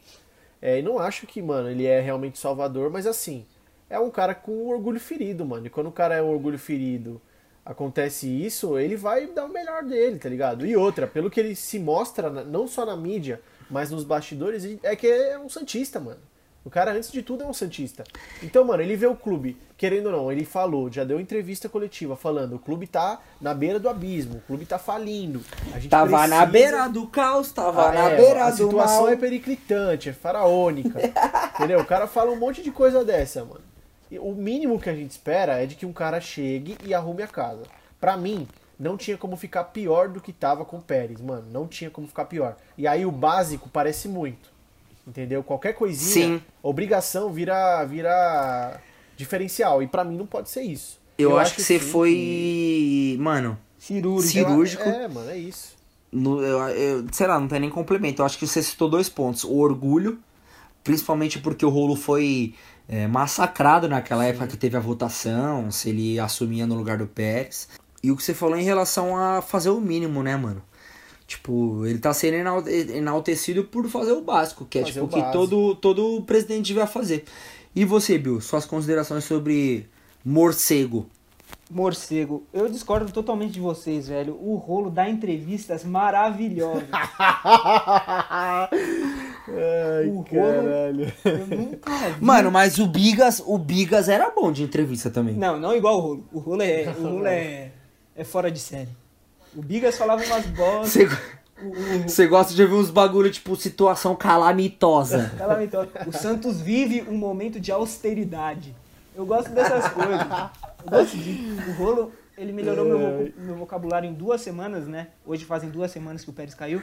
É, e não acho que, mano, ele é realmente salvador, mas assim, é um cara com orgulho ferido, mano. E quando o cara é um orgulho ferido, acontece isso, ele vai dar o melhor dele, tá ligado? E outra, pelo que ele se mostra, não só na mídia, mas nos bastidores, é que é um Santista, mano. O cara, antes de tudo, é um Santista. Então, mano, ele vê o clube, querendo ou não, ele falou, já deu entrevista coletiva falando, o clube tá na beira do abismo, o clube tá falindo. A gente Tava na precisa- beira do caos, tava ah, na é, beira a do situação mal. é periclitante, é faraônica. entendeu? O cara fala um monte de coisa dessa, mano. E o mínimo que a gente espera é de que um cara chegue e arrume a casa. Pra mim, não tinha como ficar pior do que tava com o Pérez, mano. Não tinha como ficar pior. E aí o básico parece muito. Entendeu? Qualquer coisinha, Sim. obrigação vira, vira diferencial. E pra mim não pode ser isso. Eu, acho que você sim foi, mano, Cirúrgico. cirúrgico. É, mano, é isso. No, eu, eu- sei lá, não tem nem complemento. Eu acho que você citou dois pontos. O orgulho, principalmente porque o rolo foi é, massacrado naquela época que teve a votação, se ele assumia no lugar do Pérez. E o que você falou em relação a fazer o mínimo, né, mano? Tipo, ele tá sendo enal- enaltecido por fazer o básico, que é Fazer tipo o que todo, todo presidente devia fazer. E você, Bill, suas considerações sobre morcego? Morcego. Eu discordo totalmente de vocês, velho. O rolo dá entrevistas maravilhosas. Ai, O rolo- caralho. Eu nunca vi. Mano, mas o Bigas, o Bigas era bom de entrevista também. Não, não igual o rolo. O rolo é, o rolo é, é fora de série. O Bigas falava umas bolas. Você O, gosta de ouvir uns bagulho tipo situação calamitosa. calamitoso. o Santos vive um momento de austeridade. Eu gosto dessas coisas. Eu gosto de. O rolo, ele melhorou meu, voc- meu vocabulário em duas semanas, né? Hoje fazem duas semanas que o Pérez caiu.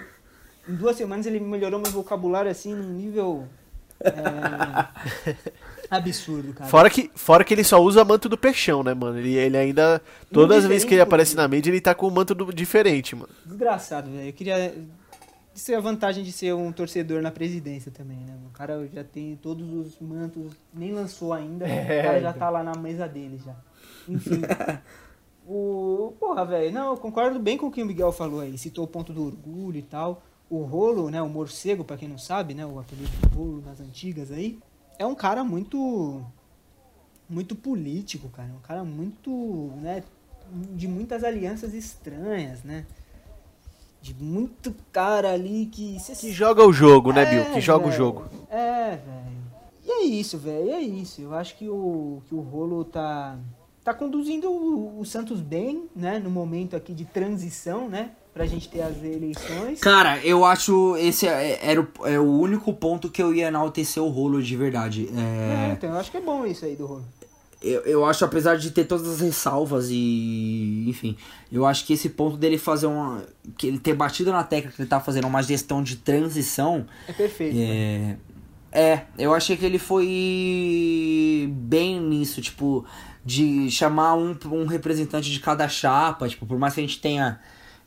Em duas semanas ele melhorou meu vocabulário assim num nível. é, absurdo, cara. Fora que, fora que ele só usa manto do peixão, né, mano? Ele, ele ainda. Todas as vezes que ele aparece pô. na mídia, ele tá com um manto do- diferente, mano. Desgraçado, velho. Eu queria. Isso é a vantagem de ser um torcedor na presidência também, né? O cara já tem todos os mantos, nem lançou ainda, É, o cara já então. tá lá na mesa dele já. Enfim. o. Porra, velho. Não, eu concordo bem com o que o Miguel falou aí. Citou o ponto do orgulho e tal. O rolo, né? O morcego, pra quem não sabe, né? O apelido do rolo nas antigas aí. É um cara muito muito político, cara, um cara muito, né, de muitas alianças estranhas, né? De muito cara ali que que joga o jogo, né, É, Bill? Que joga o velho. jogo. É, velho. E é isso, velho. É isso. Eu acho que o, que o Rolo tá, tá conduzindo o, o Santos bem, né? No momento aqui de transição, né? Pra gente ter as eleições. Cara, eu acho esse é, era o, é o único ponto que eu ia enaltecer o rolo de verdade. É, É, então eu acho que é bom isso aí do Rolo. eu, eu acho, apesar de ter todas as ressalvas e. Enfim, eu acho que esse ponto dele fazer uma. que ele ter batido na tecla que ele tá fazendo uma gestão de transição. É perfeito. né? É, é, eu achei que ele foi bem nisso, tipo, de chamar um, um representante de cada chapa, tipo, por mais que a gente tenha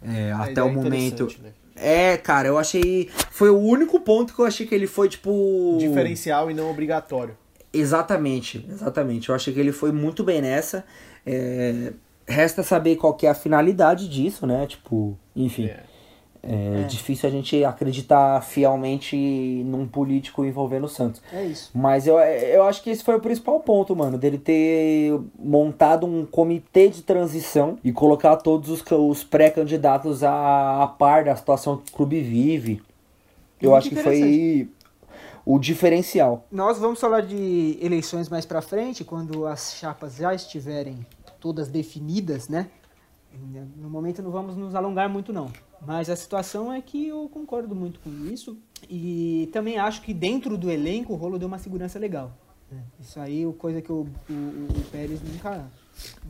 é, A até ideia o é momento. né? É, cara, eu achei. Foi o único ponto que eu achei que ele foi, tipo. Diferencial e não obrigatório. Exatamente, exatamente. Eu achei que ele foi muito bem nessa. É, Resta saber qual que é a finalidade disso, né? Tipo, enfim. É. É, difícil a gente acreditar fielmente num político envolvendo o Santos. É isso. Mas eu, eu acho que esse foi o principal ponto, mano. Dele ter montado um comitê de transição e colocar todos os, os pré-candidatos a, a par da situação que o clube vive. Eu Muito acho que foi o diferencial. Nós vamos falar de eleições mais pra frente, quando as chapas já estiverem todas definidas, né? No momento não vamos nos alongar muito não. Mas a situação é que eu concordo muito com isso. E também acho que dentro do elenco o Rolo deu uma segurança legal. né? Isso aí é coisa que o, o, o Pérez nunca,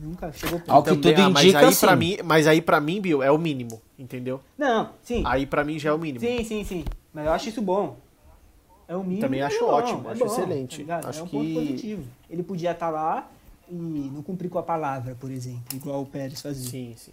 nunca chegou Ao perto. que tudo ah, mas indica, aí pra sim. mim, mas aí para mim, Bill, é o mínimo, entendeu? Não, sim. Aí pra mim já é o mínimo. Sim, sim, sim. Mas eu acho isso bom. É o mínimo. Também mas acho é bom, ótimo, é acho bom, excelente. tá? Acho é um ponto que- positivo. Ele podia estar lá e não cumprir com a palavra, por exemplo, igual o Pérez fazia. Sim, sim.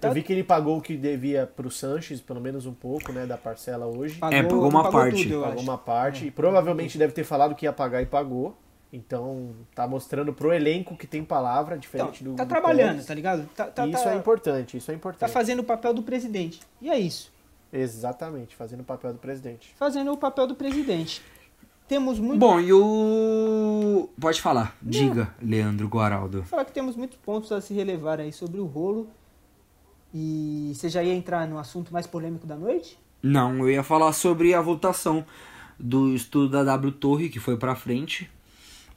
Tá, Eu vi que ele pagou o que devia pro Sanches, pelo menos um pouco, né, da parcela hoje. pagou, É, pagou uma pagou parte. tudo, pagou acho. uma parte. E provavelmente deve ter falado que ia pagar e pagou. Então, tá mostrando pro elenco que tem palavra, Então, diferente do. tá do trabalhando, Pérez. tá ligado? Tá, tá, E isso tá, é importante, isso é tá importante. fazendo o papel do presidente. E é isso. Exatamente, fazendo o papel do presidente. Fazendo o papel do presidente. Temos muito. Bom, e o. Pode falar. Diga, Leandro Guaraldo. Vou falar que temos muitos pontos a se relevar aí sobre o rolo. E você já ia entrar no assunto mais polêmico da noite? Não, eu ia falar sobre a votação do estudo da W Torre, que foi pra frente.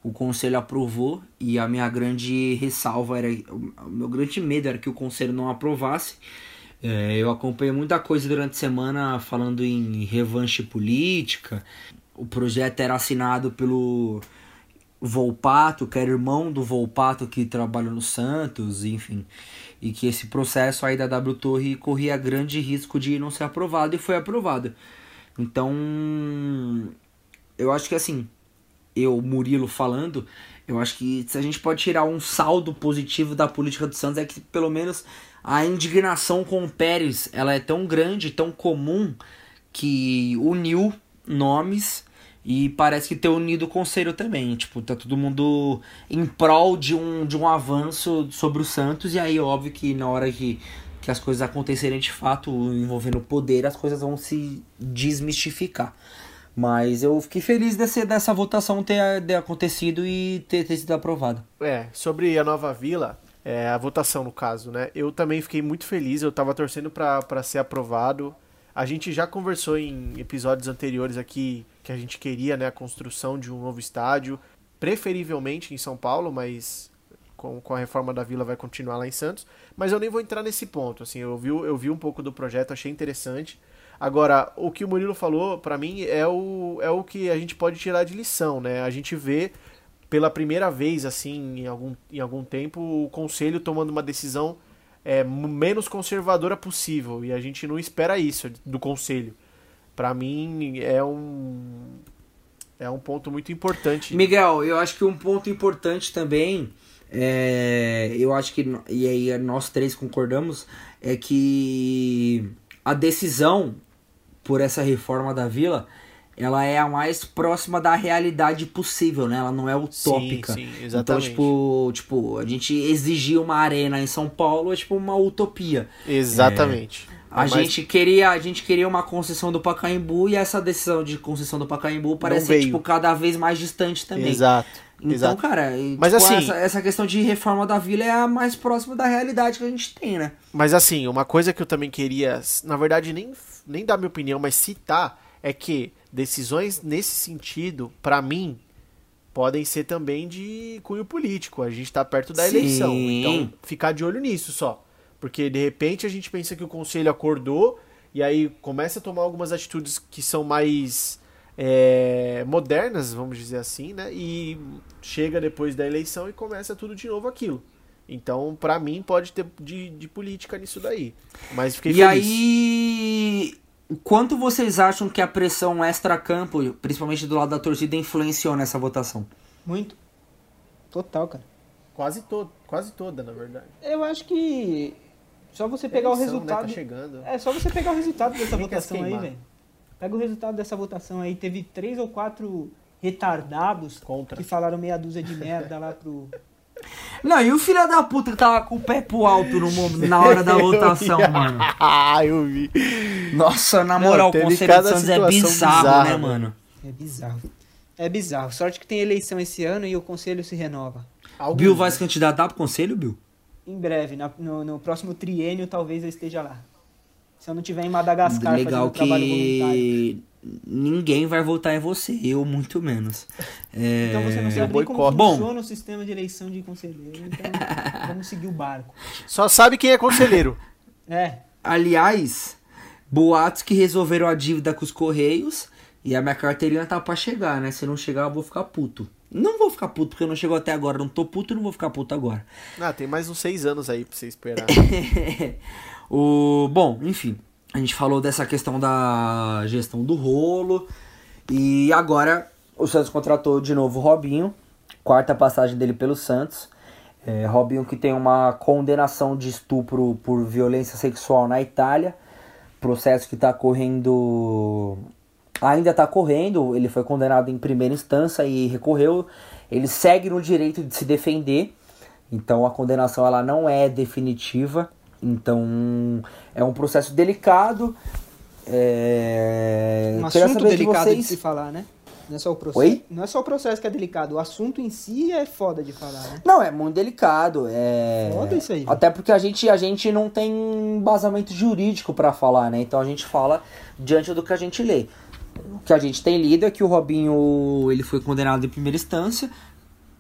O conselho aprovou e a minha grande ressalva era. O meu grande medo era que o conselho não aprovasse. É, eu acompanhei muita coisa durante a semana falando em revanche política. O projeto era assinado pelo Volpato, que era irmão do Volpato que trabalha no Santos, enfim. E que esse processo aí da W Torre corria grande risco de não ser aprovado e foi aprovado. Então, eu acho que assim, eu, Murilo, falando, eu acho que se a gente pode tirar um saldo positivo da política do Santos é que pelo menos a indignação com o Pérez, ela é tão grande, tão comum, que uniu nomes e parece que ter unido o conselho também. Tipo, tá todo mundo em prol de um, de um avanço sobre o Santos. E aí, óbvio que na hora que, que as coisas acontecerem de fato, envolvendo o poder, as coisas vão se desmistificar. Mas eu fiquei feliz desse, dessa votação ter, ter acontecido e ter, ter sido aprovada. É, sobre a nova vila, é, a votação no caso, né? Eu também fiquei muito feliz, eu tava torcendo pra ser aprovado. A gente já conversou em episódios anteriores aqui que a gente queria, né, a construção de um novo estádio, preferivelmente em São Paulo, mas com, com a reforma da vila vai continuar lá em Santos. Mas eu nem vou entrar nesse ponto, assim, eu vi, eu vi um pouco do projeto, achei interessante. Agora, o que o Murilo falou, pra mim, é o, é o que a gente pode tirar de lição, né? A gente vê pela primeira vez, assim, em algum, em algum tempo, o conselho tomando uma decisão é, menos conservadora possível. E a gente não espera isso do conselho. Pra mim, é um. É um ponto muito importante. Miguel, eu acho que um ponto importante também, é, eu acho que, e aí nós três concordamos, é que a decisão por essa reforma da vila, ela é a mais próxima da realidade possível, né? Ela não é utópica. Sim, sim, Então, exatamente. tipo, tipo, a gente exigir uma arena em São Paulo é tipo uma utopia. Exatamente. A Mas- gente queria, a gente queria uma concessão do Pacaembu e essa decisão de concessão do Pacaembu parece ser, tipo cada vez mais distante também. Exato. Então, exato. cara, Mas tipo, assim- essa, essa questão de reforma da vila é a mais próxima da realidade que a gente tem, né? Mas assim, uma coisa que eu também queria, na verdade, nem, nem dar minha opinião, mas citar, é que decisões nesse sentido, pra mim, podem ser também de cunho político. A gente tá perto da Sim. eleição. Então, ficar de olho nisso só. Porque de repente a gente pensa que o conselho acordou e aí começa a tomar algumas atitudes que são mais é, modernas, vamos dizer assim, né? E chega depois da eleição e começa tudo de novo aquilo. Então, pra mim, pode ter de, de política nisso daí. Mas fiquei e feliz. aí, o quanto vocês acham que a pressão extra-campo, principalmente do lado da torcida, influenciou nessa votação? Muito. Total, cara. Quase, to quase toda, na verdade. Eu acho que só você pegar o Eleição, né, resultado. tá chegando. É só você pegar o resultado dessa votação aí, velho. Pega o resultado dessa votação aí. Teve três ou quatro retardados Contra. que falaram meia dúzia de merda lá pro. Não, e o filho da puta que tava com o pé pro alto no, mo- na hora da votação, mano? Ah, eu vi. Nossa, na Não, moral, o Conselho de Santos é bizarro, bizarra, né, mano. É bizarro. É bizarro. Sorte que tem eleição esse ano e o conselho se renova. Alguns, Bill vai se candidatar pro conselho, Bill? Em breve, na- no, no próximo triênio, talvez eu esteja lá. Se eu não tiver em Madagascar Legal fazendo trabalho voluntário. Ninguém vai votar em você, eu muito menos. É, Então você não Eu sabe nem como boicoto. Bom. funciona o sistema de eleição de conselheiro. Então vamos seguir o barco. Só sabe quem é conselheiro. É, Aliás, boatos que resolveram a dívida com os Correios e a minha carteirinha tá pra chegar, né? Se não chegar, eu vou ficar puto. Não vou ficar puto porque não chegou até agora. Não tô puto, não vou ficar puto agora. Ah, tem mais uns seis anos aí pra você esperar. o Bom, enfim. A gente falou dessa questão da gestão do rolo. E agora o Santos contratou de novo o Robinho. Quarta passagem dele pelo Santos. É, Robinho que tem uma condenação de estupro por violência sexual na Itália. Processo que está correndo. Ainda está correndo. Ele foi condenado em primeira instância e recorreu. Ele segue no direito de se defender. Então a condenação ela não é definitiva. Então é um processo delicado. É... um assunto de delicado de, vocês- se falar, né? Não é só o processo. Oi? Não é só o processo que é delicado, o assunto em si é foda de falar, né? Não, é muito delicado. É... Foda isso aí. Até porque a gente, a gente não tem embasamento jurídico pra falar, né? Então a gente fala diante do que a gente lê. O que a gente tem lido é que o Robinho ele foi condenado em primeira instância.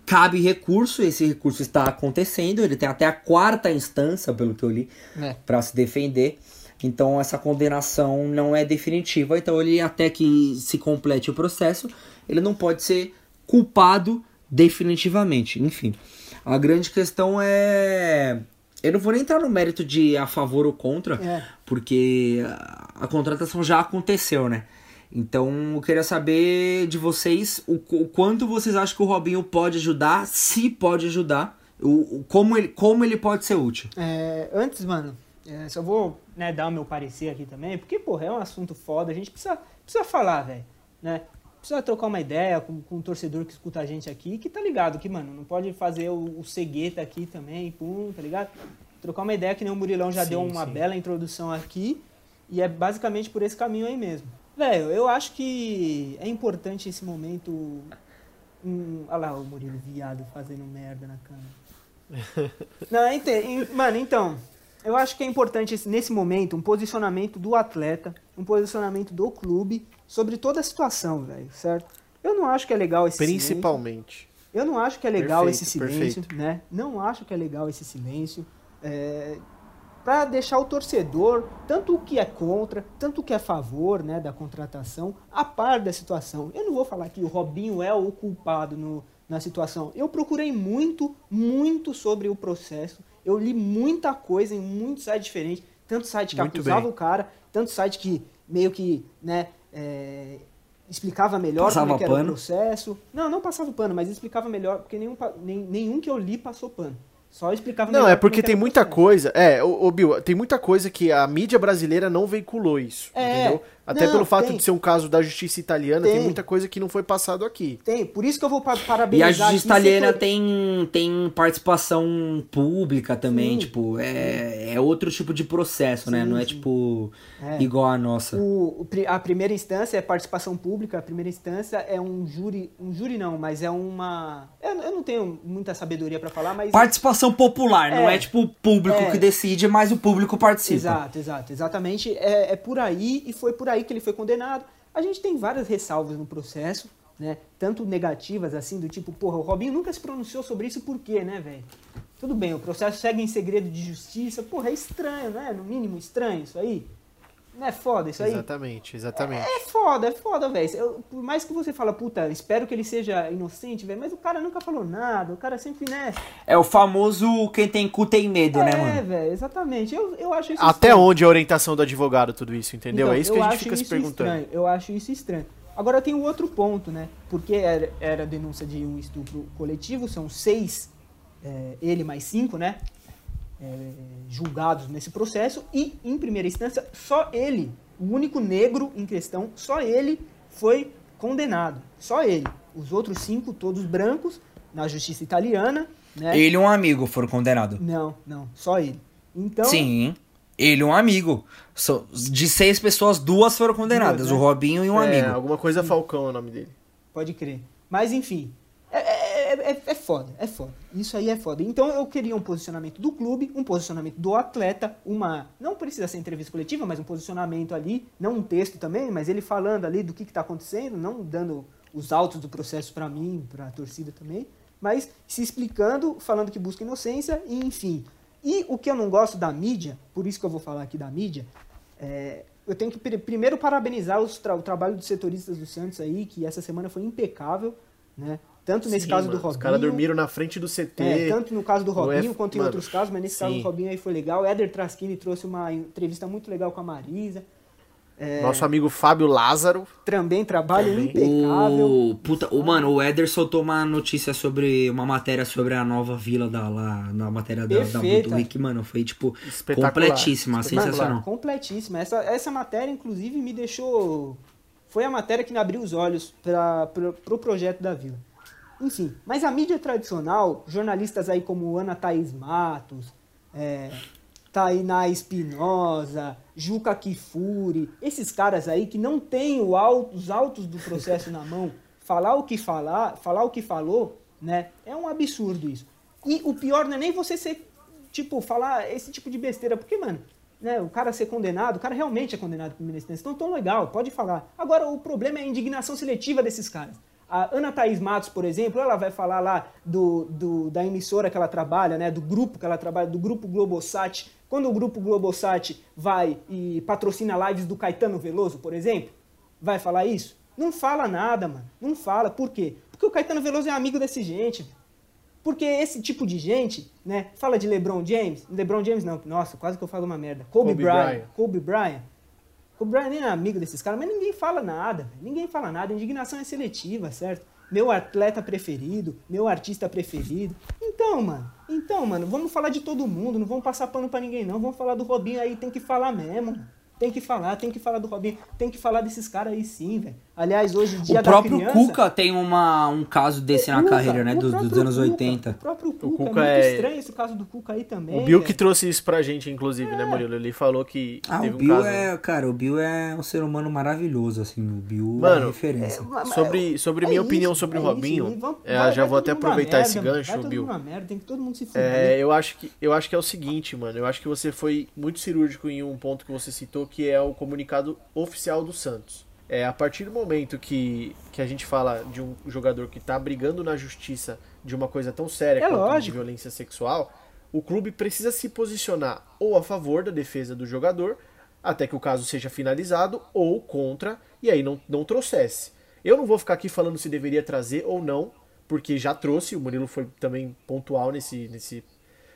Cabe recurso, esse recurso está acontecendo. Ele tem até a quarta instância, pelo que eu li, É. para se defender. Então essa condenação não é definitiva. Então ele até que se complete o processo, ele não pode ser culpado definitivamente. Enfim, a grande questão é eu não vou nem entrar no mérito de a favor ou contra, É. porque a, a contratação já aconteceu, né? Então eu queria saber de vocês o, o quanto vocês acham que o Robinho pode ajudar, se pode ajudar, o, o- como, ele, como ele pode ser útil. É, antes, mano, é, só vou né, dar o meu parecer aqui também, porque, porra, é um assunto foda, a gente precisa, precisa falar, velho, né? Precisa trocar uma ideia com, com um torcedor que escuta a gente aqui, que tá ligado que, mano, não pode fazer o, o cegueta aqui também, pum, tá ligado? Trocar uma ideia que nem o Murilão já Sim, deu uma sim. bela introdução aqui, e é basicamente por esse caminho aí mesmo. Velho, eu acho que é importante esse momento. Hum, olha lá o Murilo viado fazendo merda na câmera. Não, ente- em- mano, então, eu acho que é importante esse- nesse momento um posicionamento do atleta, um posicionamento do clube sobre toda a situação, velho, certo? Eu não acho que é legal esse silêncio. Principalmente. Eu não acho que é legal Perfeito, esse silêncio, perfeito. né? Não acho que é legal esse silêncio. É, para deixar o torcedor, tanto o que é contra, tanto o que é a favor né, da contratação, a par da situação. Eu não vou falar que o Robinho é o culpado no- na situação. Eu procurei muito, muito sobre o processo. Eu li muita coisa em muitos sites diferentes. Tanto site que Muito acusava bem. o cara, tanto site que meio que né, é, explicava melhor Passava como que era o pano. processo. Não, não passava pano, mas explicava melhor, porque nenhum, nenhum que eu li passou pano. Só explicava Não, é porque que tem o muita coisa. É, ô, ô, Bill, tem muita coisa que a mídia brasileira não veiculou isso. É. Entendeu? Até Não, pelo fato tem. de ser um caso da justiça italiana, tem, Tem. muita coisa que não foi passado aqui. Tem, por isso que eu vou pa- E parabenizar. a justiça italiana setor- tem, tem participação pública também, Sim. tipo, é, é outro tipo de processo, né? Sim, Não é sim. tipo É. igual a nossa. O, a primeira instância é participação pública, a primeira instância é um júri, um júri não, mas é uma... Eu, eu não tenho muita sabedoria pra falar, mas... Participação popular, não É. é tipo o público É. que decide, mas o público participa. Exato, exato, exatamente. É, é por aí e foi por aí que ele foi condenado. A gente tem várias ressalvas no processo, né? Tanto negativas, assim, do tipo, porra, o Robinho nunca se pronunciou sobre isso, por quê, né, velho? Tudo bem, o processo segue em segredo de justiça, porra, é estranho, né? No mínimo estranho isso aí. Não é foda isso aí? Exatamente, exatamente. É foda, é foda, velho. Por mais que você fala, puta, espero que ele seja inocente, velho, mas o cara nunca falou nada, o cara sempre, né? É o famoso quem tem cu tem medo, né, é, mano? velho, exatamente. Eu, eu acho isso Até estranho. onde a orientação do advogado, tudo isso, entendeu? Então, é isso que a gente fica se isso perguntando. Estranho, eu acho isso estranho. Agora tem o outro ponto, né? Porque era, era denúncia de um estupro coletivo, são seis, é, ele mais cinco, né? É, julgados nesse processo, e em primeira instância, só ele, o único negro em questão, só ele foi condenado. Só ele. Os outros cinco, todos brancos, na justiça italiana, né? Ele e um amigo foram condenados. Não, não, só ele. Então, Sim. Ele e um amigo. De seis pessoas, duas foram condenadas. Duas, né? O Robinho e um é, amigo. alguma coisa Falcão é o nome dele. Pode crer. Mas enfim, é, é, foda, é foda. Isso aí é foda. Então eu queria um posicionamento do clube, um posicionamento do atleta, uma. Não precisa ser entrevista coletiva, mas um posicionamento ali, não um texto também, mas ele falando ali do que, que tá acontecendo, não dando os autos do processo pra mim, pra torcida também, mas se explicando, falando que busca inocência, e enfim. E o que eu não gosto da mídia, por isso que eu vou falar aqui da mídia, é, eu tenho que pri- primeiro parabenizar tra- o trabalho dos setoristas do Santos aí, que essa semana foi impecável, né? Tanto nesse Sim, caso mano, do Robinho. Os caras dormiram na frente do CT. É, tanto no caso do No Robinho F- quanto em mano, outros casos, mas nesse caso sim. do Robinho aí foi legal. Éder Traschini trouxe uma entrevista muito legal com a Marisa. É, Nosso amigo Fábio Lázaro. também trabalho Também. impecável. O, puta, o, mano, o Éder soltou uma notícia sobre. Uma matéria sobre a nova vila da lá. Na matéria da, da Perfeita. do Rick, mano. Foi, tipo, completíssima, Espetacular. sensacional. Completíssima. Essa, essa matéria, inclusive, me deixou. Foi a matéria que me abriu os olhos para pro, pro projeto da Vila. Enfim, mas a mídia tradicional, jornalistas aí como Ana Thaís Matos, é, Tainá Espinosa, Juca Kifuri, esses caras aí que não têm o au- os autos do processo na mão, falar o que falar, falar o que falou, né? É um absurdo isso. E o pior não é nem você ser, tipo, falar esse tipo de besteira, porque, mano, né, o cara ser condenado, o cara realmente é condenado por primeira instância, então tão legal, pode falar. Agora, o problema é a indignação seletiva desses caras. A Ana Thaís Matos, por exemplo, ela vai falar lá do, do- da emissora que ela trabalha, né, do grupo que ela trabalha, do grupo Globosat. Quando o grupo Globosat vai e patrocina lives do Caetano Veloso, por exemplo, vai falar isso? Não fala nada, mano. Não fala. Por quê? Porque o Caetano Veloso é amigo desse gente. Porque esse tipo de gente, né? Fala de LeBron James. LeBron James não, nossa, quase que eu falo uma merda. Kobe, Kobe. Bryant. Kobe Bryant. Kobe Bryant nem é amigo desses caras, mas ninguém fala nada. Ninguém fala nada. A indignação é seletiva, certo? Meu atleta preferido, meu artista preferido. Então, mano, então, mano, vamos falar de todo mundo, não vamos passar pano pra ninguém, não. Vamos falar do Robinho aí, tem que falar mesmo. Tem que falar, tem que falar do Robinho, tem que falar desses caras aí sim, velho. Aliás, hoje, dia O próprio da criança... Cuca tem uma, um caso desse na Cuca, carreira, né? o Dos, anos Cuca, 80. O próprio Cuca, Cuca é muito é- estranho esse caso do Cuca aí também. O Bill velho. que trouxe isso pra gente, inclusive, né, Murilo? Ele falou que Ah, teve o um Bill caso. é. Cara, o Bill é um ser humano maravilhoso, assim. O Bill é Mano, referência. Mas- Sobre, sobre é minha isso, opinião sobre é o isso, Robinho, vamos- é, vai- já vai vou até aproveitar esse merda, gancho, vai todo Bill. merda, tem que todo mundo se fuder. É, eu acho que eu acho que é o seguinte, mano. Eu acho que você foi muito cirúrgico em um ponto que você citou, que é o comunicado oficial do Santos. É a partir do momento que, que a gente fala de um jogador que tá brigando na justiça de uma coisa tão séria É quanto violência sexual, o clube precisa se posicionar ou a favor da defesa do jogador, até que o caso seja finalizado, ou contra, e aí não, não trouxesse. Eu não vou ficar aqui falando se deveria trazer ou não, porque já trouxe, o Murilo foi também pontual nesse, nesse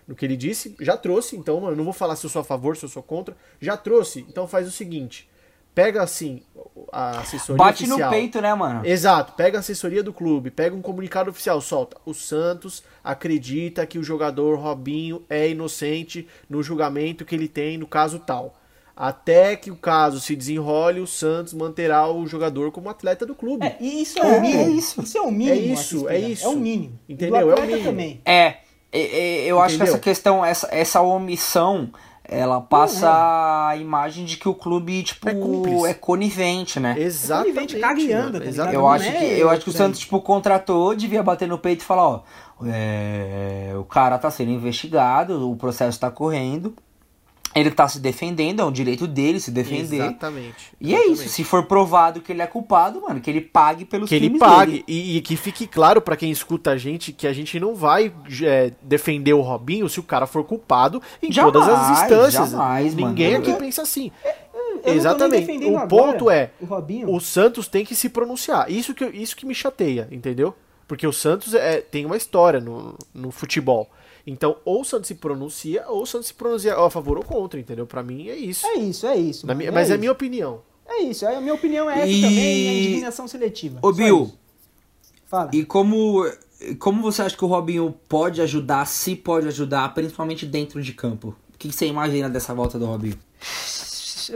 no que ele disse, já trouxe, então mano, eu não vou falar se eu sou a favor, se eu sou contra, já trouxe, então faz o seguinte, pega assim a assessoria Bate oficial. no peito, né, mano? Exato, pega a assessoria do clube, pega um comunicado oficial, solta. O Santos acredita que o jogador Robinho é inocente no julgamento que ele tem no caso tal. Até que o caso se desenrole, o Santos manterá o jogador como atleta do clube. É, e isso é, o É, mínimo. é isso. Isso é o mínimo. É isso, é isso. É o mínimo. Entendeu? Do É o mínimo. também. É, eu acho que essa questão, essa, essa omissão, ela passa a imagem de que o clube, tipo, É é conivente, né? Exatamente. Conivente, caga e anda, tá exatamente. Eu acho, é que, eu acho que o. Santos, tipo, contratou, devia bater no peito e falar, ó, é, o cara tá sendo investigado, o processo tá correndo, ele tá se defendendo, é um direito dele se defender. Exatamente. E é exatamente. isso, se for provado que ele é culpado, mano, que ele pague pelos que ele crimes pague dele. e, e que fique claro pra quem escuta a gente que a gente não vai é, defender o Robinho se o cara for culpado em Jamais, todas as instâncias. jamais, Ninguém mano. aqui pensa assim. Eu não tô nem Exatamente. defendendo O agora ponto é O Robinho. o Santos tem que se pronunciar. Isso que, eu- isso que me chateia, entendeu? Porque o Santos é, tem uma história no, no futebol. Então, ou o Santos se pronuncia, ou o Santos se pronuncia a favor ou contra, entendeu? Pra mim é isso. É isso, é isso. Na mano, minha- mas é a isso. minha opinião. É isso, a minha opinião é essa E- também, a indignação seletiva. Ô, Bill. Fala. E como, como você acha que o Robinho pode ajudar, se pode ajudar, principalmente dentro de campo? O que que você imagina dessa volta do Robinho?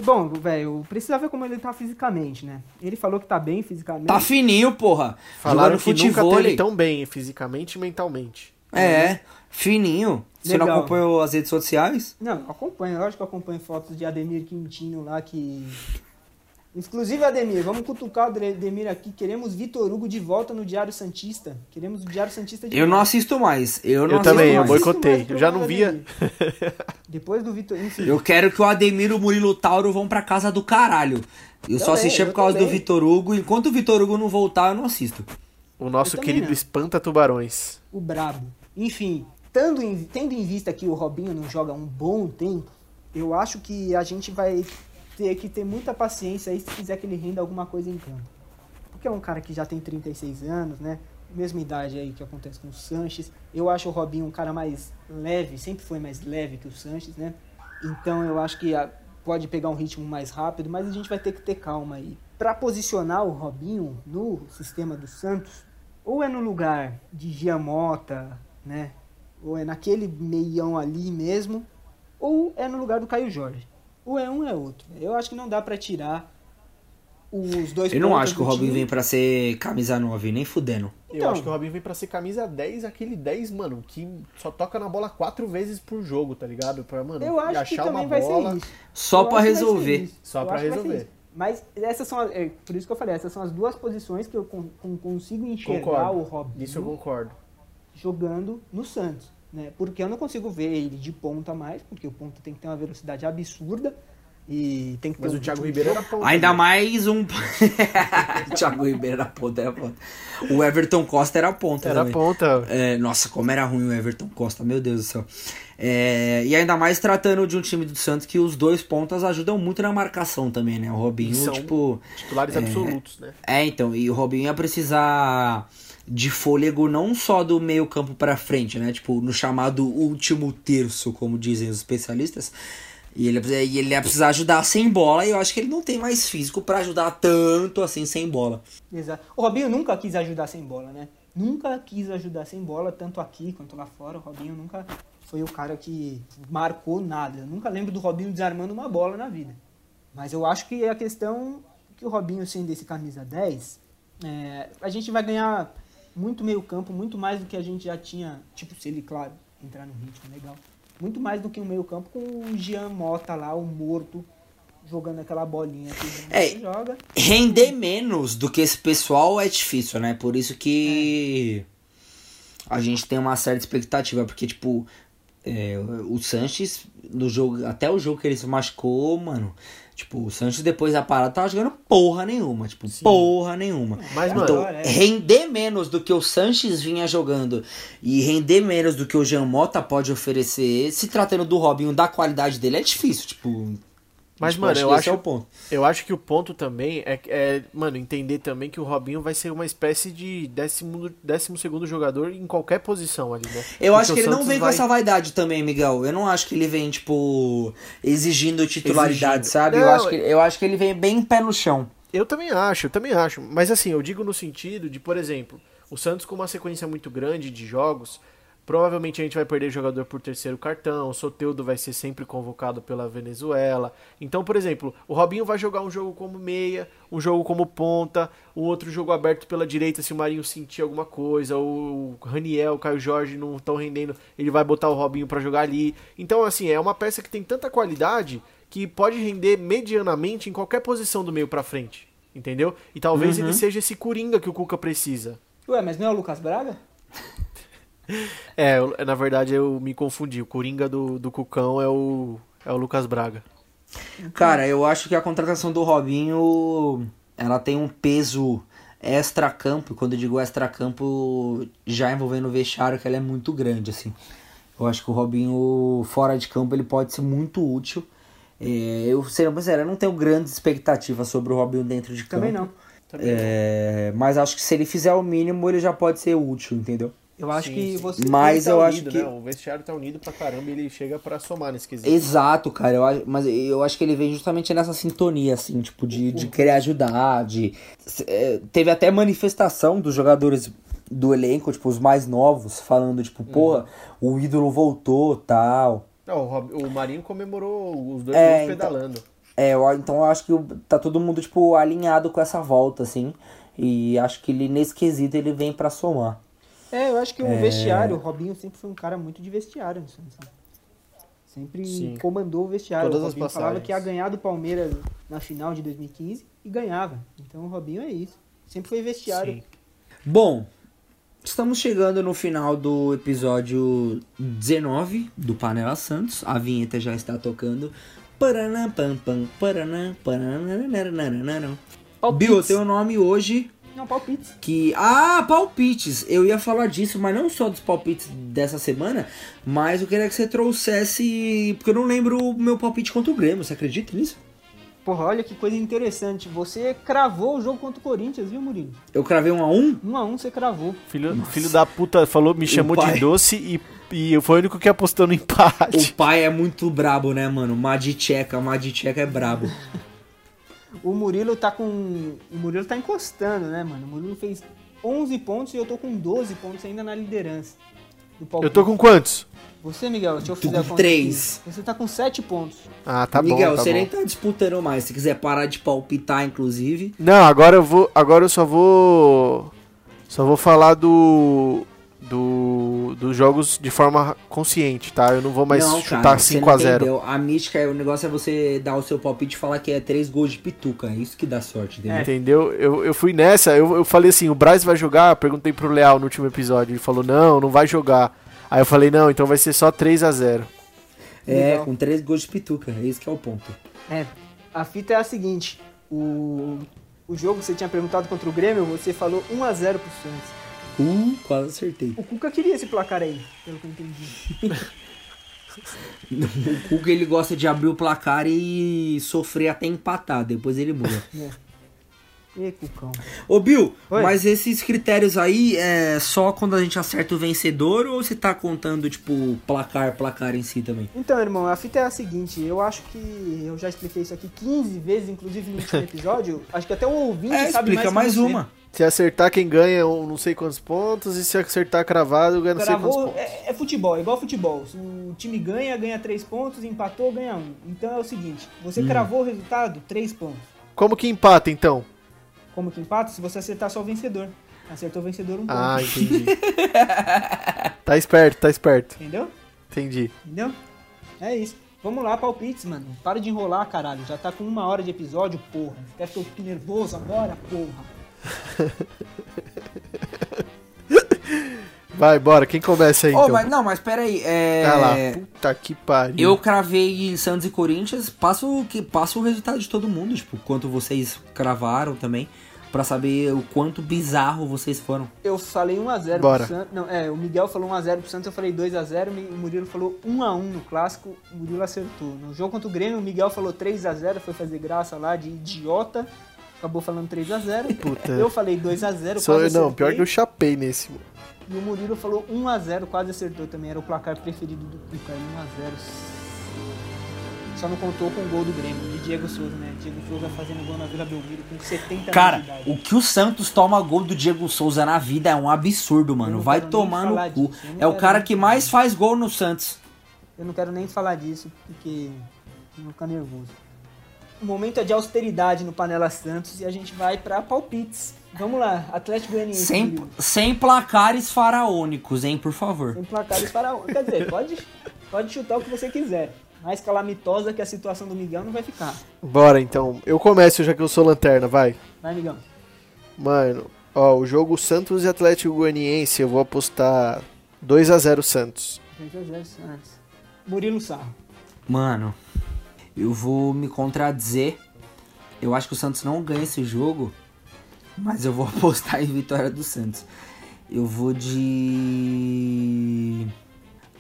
Bom, velho, precisa ver como ele tá fisicamente, né? Ele falou que tá bem fisicamente. Tá fininho, porra. Falaram Jogando que nunca futebol. teve tão bem, fisicamente e mentalmente. É, fininho. Você não acompanhou as redes sociais? Não, eu acompanho, lógico que eu acompanho fotos de Ademir Quintino lá que. Inclusive, Ademir, vamos cutucar o Ademir aqui. Queremos Vitor Hugo de volta no Diário Santista. Queremos o Diário Santista de Eu não assisto mais. Eu não Eu assisto também, eu mais. boicotei. Assisto mais Eu já não via. Depois do Vitor. Eu quero que o Ademir e o Murilo Tauro vão pra casa do caralho. Eu só Também, assistia eu por causa do. Vitor Hugo. Enquanto o Vitor Hugo não voltar, eu não assisto. O nosso Eu querido não. Espanta Tubarões. o brabo. Enfim, tendo em, tendo em vista que o Robinho não joga um bom tempo, eu acho que a gente vai ter que ter muita paciência aí se quiser que ele renda alguma coisa em campo. Porque é um cara que já tem 36 anos, né? Mesma idade aí que acontece com o Sanches. Eu acho o Robinho um cara mais leve, sempre foi mais leve que o Sanches, né? Então eu acho que ah, pode pegar um ritmo mais rápido, mas a gente vai ter que ter calma aí. Para posicionar o Robinho no sistema do Santos, ou é no lugar de Giamota, né? Ou é naquele meião ali mesmo, ou é no lugar do Caio Jorge. Ou é um ou é outro. Eu acho que não dá pra tirar os dois Eu não acho que o do Robinho time. vem pra ser camisa 9, nem fudendo. Eu Então. acho que o Robinho vem pra ser camisa 10, aquele 10, mano, que só toca na bola quatro vezes por jogo, tá ligado? Pra, mano, Eu acho que achar também uma vai bola. ser isso. Só Eu que ser resolver. Só Eu que ser resolver. Mas essas são, é, por isso que eu falei, essas são as duas posições que eu con- con- consigo enxergar Concordo. o Robinho Isso eu concordo. Jogando no Santos, né? Porque eu não consigo ver ele de ponta mais, porque o ponta tem que ter uma velocidade absurda e tem que ter Mas um o Thiago Ribeiro era ponta. Ainda né? mais um. Thiago Ribeiro era ponta, era ponta. O Everton Costa era ponta. Era também. ponta. É, nossa, como era ruim o Everton Costa, meu Deus do céu. É, e ainda mais tratando de um time do Santos que os dois pontas ajudam muito na marcação também, né? O Robinho, São tipo. Titulares absolutos, né? É, então, e o Robinho ia precisar de fôlego não só do meio campo pra frente, né? Tipo, no chamado último terço, como dizem os especialistas. E ele, ele ia precisar ajudar sem bola, e eu acho que ele não tem mais físico pra ajudar tanto assim sem bola. Exato. O Robinho nunca quis ajudar sem bola, né? Nunca quis ajudar sem bola, tanto aqui quanto lá fora. O Robinho nunca foi o cara que marcou nada. Eu nunca lembro do Robinho desarmando uma bola na vida. Mas eu acho que é a questão que o Robinho sendo esse camisa 10, é, a gente vai ganhar muito meio campo, muito mais do que a gente já tinha, tipo, se ele, claro, entrar no ritmo legal. Muito mais do que o meio campo com o Jean Mota lá, o morto, jogando aquela bolinha que É. Joga. Render menos do que esse pessoal é difícil, né? Por isso que a gente tem uma certa expectativa, porque, tipo, é, o Sanches, no jogo, até o jogo que ele se machucou, mano. Tipo, o Sanches depois da parada tava jogando porra nenhuma. Tipo, porra nenhuma. Mas, Então, mano, é. render menos do que o Sanches vinha jogando e render menos do que o Jean Mota pode oferecer, se tratando do Robinho da qualidade dele, é difícil. Tipo, Mas, mano, eu acho, é eu acho que o ponto também é, é, mano, entender também que o Robinho vai ser uma espécie de décimo, décimo segundo jogador em qualquer posição ali, né? Eu Porque acho que ele não Santos vem com vai- essa vaidade também, Miguel. Eu não acho que ele vem, tipo, exigindo titularidade, Exigindo. sabe? eu, Não, acho que, eu acho que ele vem bem pé no chão. Eu também acho, eu também acho. Mas assim, eu digo no sentido de, por exemplo, o Santos com uma sequência muito grande de jogos, Provavelmente a gente vai perder jogador por terceiro cartão. O Soteudo vai ser sempre convocado pela Venezuela. Então, por exemplo, o Robinho vai jogar um jogo como meia, um jogo como ponta, um outro jogo aberto pela direita se o Marinho sentir alguma coisa. O Raniel, o Caio Jorge não estão rendendo, ele vai botar o Robinho para jogar ali. Então, assim, é uma peça que tem tanta qualidade que pode render medianamente em qualquer posição do meio para frente. Entendeu? E talvez Uhum. ele seja esse coringa que o Cuca precisa. Ué, mas não é o Lucas Braga? É, eu- na verdade eu me confundi. O Coringa do, do Cucão é o, é o Lucas Braga. Cara, eu acho que a contratação do Robinho, ela tem um peso extra-campo, quando eu digo extra-campo, já envolvendo o vestiário, que ela é muito grande, assim. Eu acho que o Robinho, fora de campo, ele pode ser muito útil. É, eu, sendo sincero, eu não tenho grandes expectativas sobre o Robinho dentro de campo. Também não. É, mas acho que se ele fizer o mínimo, ele já pode ser útil, entendeu? Eu acho Sim, que sim. você. Mas tá eu unido, acho que- né? O vestiário tá unido pra caramba e ele chega pra somar nesse quesito. Exato, cara. Eu, acho- mas eu acho que ele vem justamente nessa sintonia, assim, tipo, de, de querer ajudar, de... é, teve até manifestação dos jogadores do elenco, tipo, os mais novos, falando, tipo, porra, o ídolo voltou, tal. Não, o, Marinho comemorou os dois É, então- pedalando. É, eu, então eu acho que tá todo mundo, tipo, alinhado com essa volta, assim. E acho que ele, nesse quesito, ele vem pra somar. É, eu acho que o vestiário, o Robinho sempre foi um cara muito de vestiário. no Santos, né? Sempre Sim. comandou o vestiário. Todas o as Robinho falava que ia ganhar do Palmeiras na final de 2015 e ganhava. Então o Robinho é isso. Sempre foi vestiário. Sim. Bom, estamos chegando no final do episódio 19 do Panela Santos. A vinheta já está tocando. Paranã, pam, pam, paranã, paranã. Bill, eu tenho um nome hoje Não, palpites. que. Ah, palpites! Eu ia falar disso, mas não só dos palpites dessa semana, mas eu queria que você trouxesse. Porque eu não lembro o meu palpite contra o Grêmio, você acredita nisso? Porra, olha que coisa interessante. Você cravou o jogo contra o Corinthians, viu, Murilo? Eu cravei um a um? Um a um você cravou. Filho, filho da puta falou, me chamou pai. de doce e, e foi o único que apostou no empate. O pai é muito brabo, né, mano? Madicheca, Madicheca é brabo. O Murilo tá com. O Murilo tá encostando, né, mano? O Murilo fez 11 pontos e eu tô com 12 pontos ainda na liderança. Do Eu tô com quantos? Você, Miguel, deixa eu a com conta três. Você tá com 7 pontos. Ah, tá Miguel, bom, tá você bom. nem tá disputando mais. Se quiser parar de palpitar, inclusive. Não, agora eu vou, agora eu só vou só vou falar do do dos jogos de forma consciente, tá? Eu não vou mais não, chutar cara, você 5 não a 0. entendeu. A mística, o negócio é você dar o seu palpite e falar que é três gols de pituca. É isso que dá sorte, entendeu? Entendeu? Eu, eu fui nessa, eu, eu falei assim, o Braz vai jogar? Perguntei pro Leal no último episódio, ele falou: "Não, não vai jogar". Aí eu falei: "Não, então vai ser só 3 a 0". É, Legal. com três gols de pituca. É isso que é o ponto. É, a fita é a seguinte: o, o jogo que você tinha perguntado contra o Grêmio, você falou 1x0 pro Santos. Uh, quase acertei. O Cuca queria esse placar aí, pelo que eu entendi. O Cuca, ele gosta de abrir o placar e sofrer até empatar. Depois ele muda. Ê, Cucão. Ô, Bill, Oi. mas esses critérios aí é só quando a gente acerta o vencedor ou você tá contando, tipo, placar, placar em si também? Então, irmão, a fita é a seguinte: eu acho que eu já expliquei isso aqui 15 vezes, inclusive no último episódio. acho que até o ouvinte É, sabe explica mais, que mais você. uma. Se acertar quem ganha um não sei quantos pontos e se acertar cravado ganha não sei quantos pontos. é, é futebol, é igual futebol. Se o time ganha, ganha 3 pontos, empatou, ganha 1. Então é o seguinte: você Hum. cravou o resultado, 3 pontos. Como que empata então? Como que empata? Se você acertar só o vencedor. Acertou o vencedor, um ponto. Ah, entendi. tá esperto, tá esperto. Entendeu? Entendi. Entendeu? É isso. Vamos lá, palpites, mano. Para de enrolar, caralho. Já tá com uma hora de episódio, porra. Quer que eu fique nervoso agora, porra? Vai, bora. Quem começa aí, Ô, então? mas não, mas peraí, é... Tá lá. Puta que pariu. Eu cravei Santos e Corinthians, passo, que, passo o resultado de todo mundo, tipo, quanto vocês cravaram também, pra saber o quanto bizarro vocês foram. Eu falei 1x0 Bora. pro Santos. Não, é, o Miguel falou 1x0 pro Santos, eu falei 2x0. O Murilo falou 1x1 no clássico, o Murilo acertou. No jogo contra o Grêmio, o Miguel falou 3x0, foi fazer graça lá de idiota. Acabou falando 3x0. Puta. Eu falei 2x0, Sou eu, quase não, pior que eu chapei nesse. E o Murilo falou 1x0, quase acertou também. Era o placar preferido do Cuca, 1x0. Só não contou com o gol do Grêmio, de Diego Souza, né? Diego Souza fazendo gol na Vila Belmiro com 70 Cara, o que o Santos toma gol do Diego Souza na vida é um absurdo, mano. Vai tomar no cu. É o cara que mais faz gol no Santos. Eu não quero nem falar disso, porque eu vou ficar nervoso. O momento é de austeridade no Panela Santos e a gente vai pra palpites. Vamos lá, Atlético Goianiense. Sem, sem placares faraônicos, hein, por favor. Sem placares para Quer dizer, pode, pode chutar o que você quiser. Mais calamitosa que a situação do Miguel não vai ficar. Bora então. Eu começo já que eu sou lanterna, vai. Vai, Miguel. Mano, ó, o jogo Santos e Atlético Goianiense, eu vou apostar 2 a 0 Santos. 3 a 0 Santos. Murilo Sarro. Mano, eu vou me contradizer. Eu acho que o Santos não ganha esse jogo, mas eu vou apostar em vitória do Santos. Eu vou de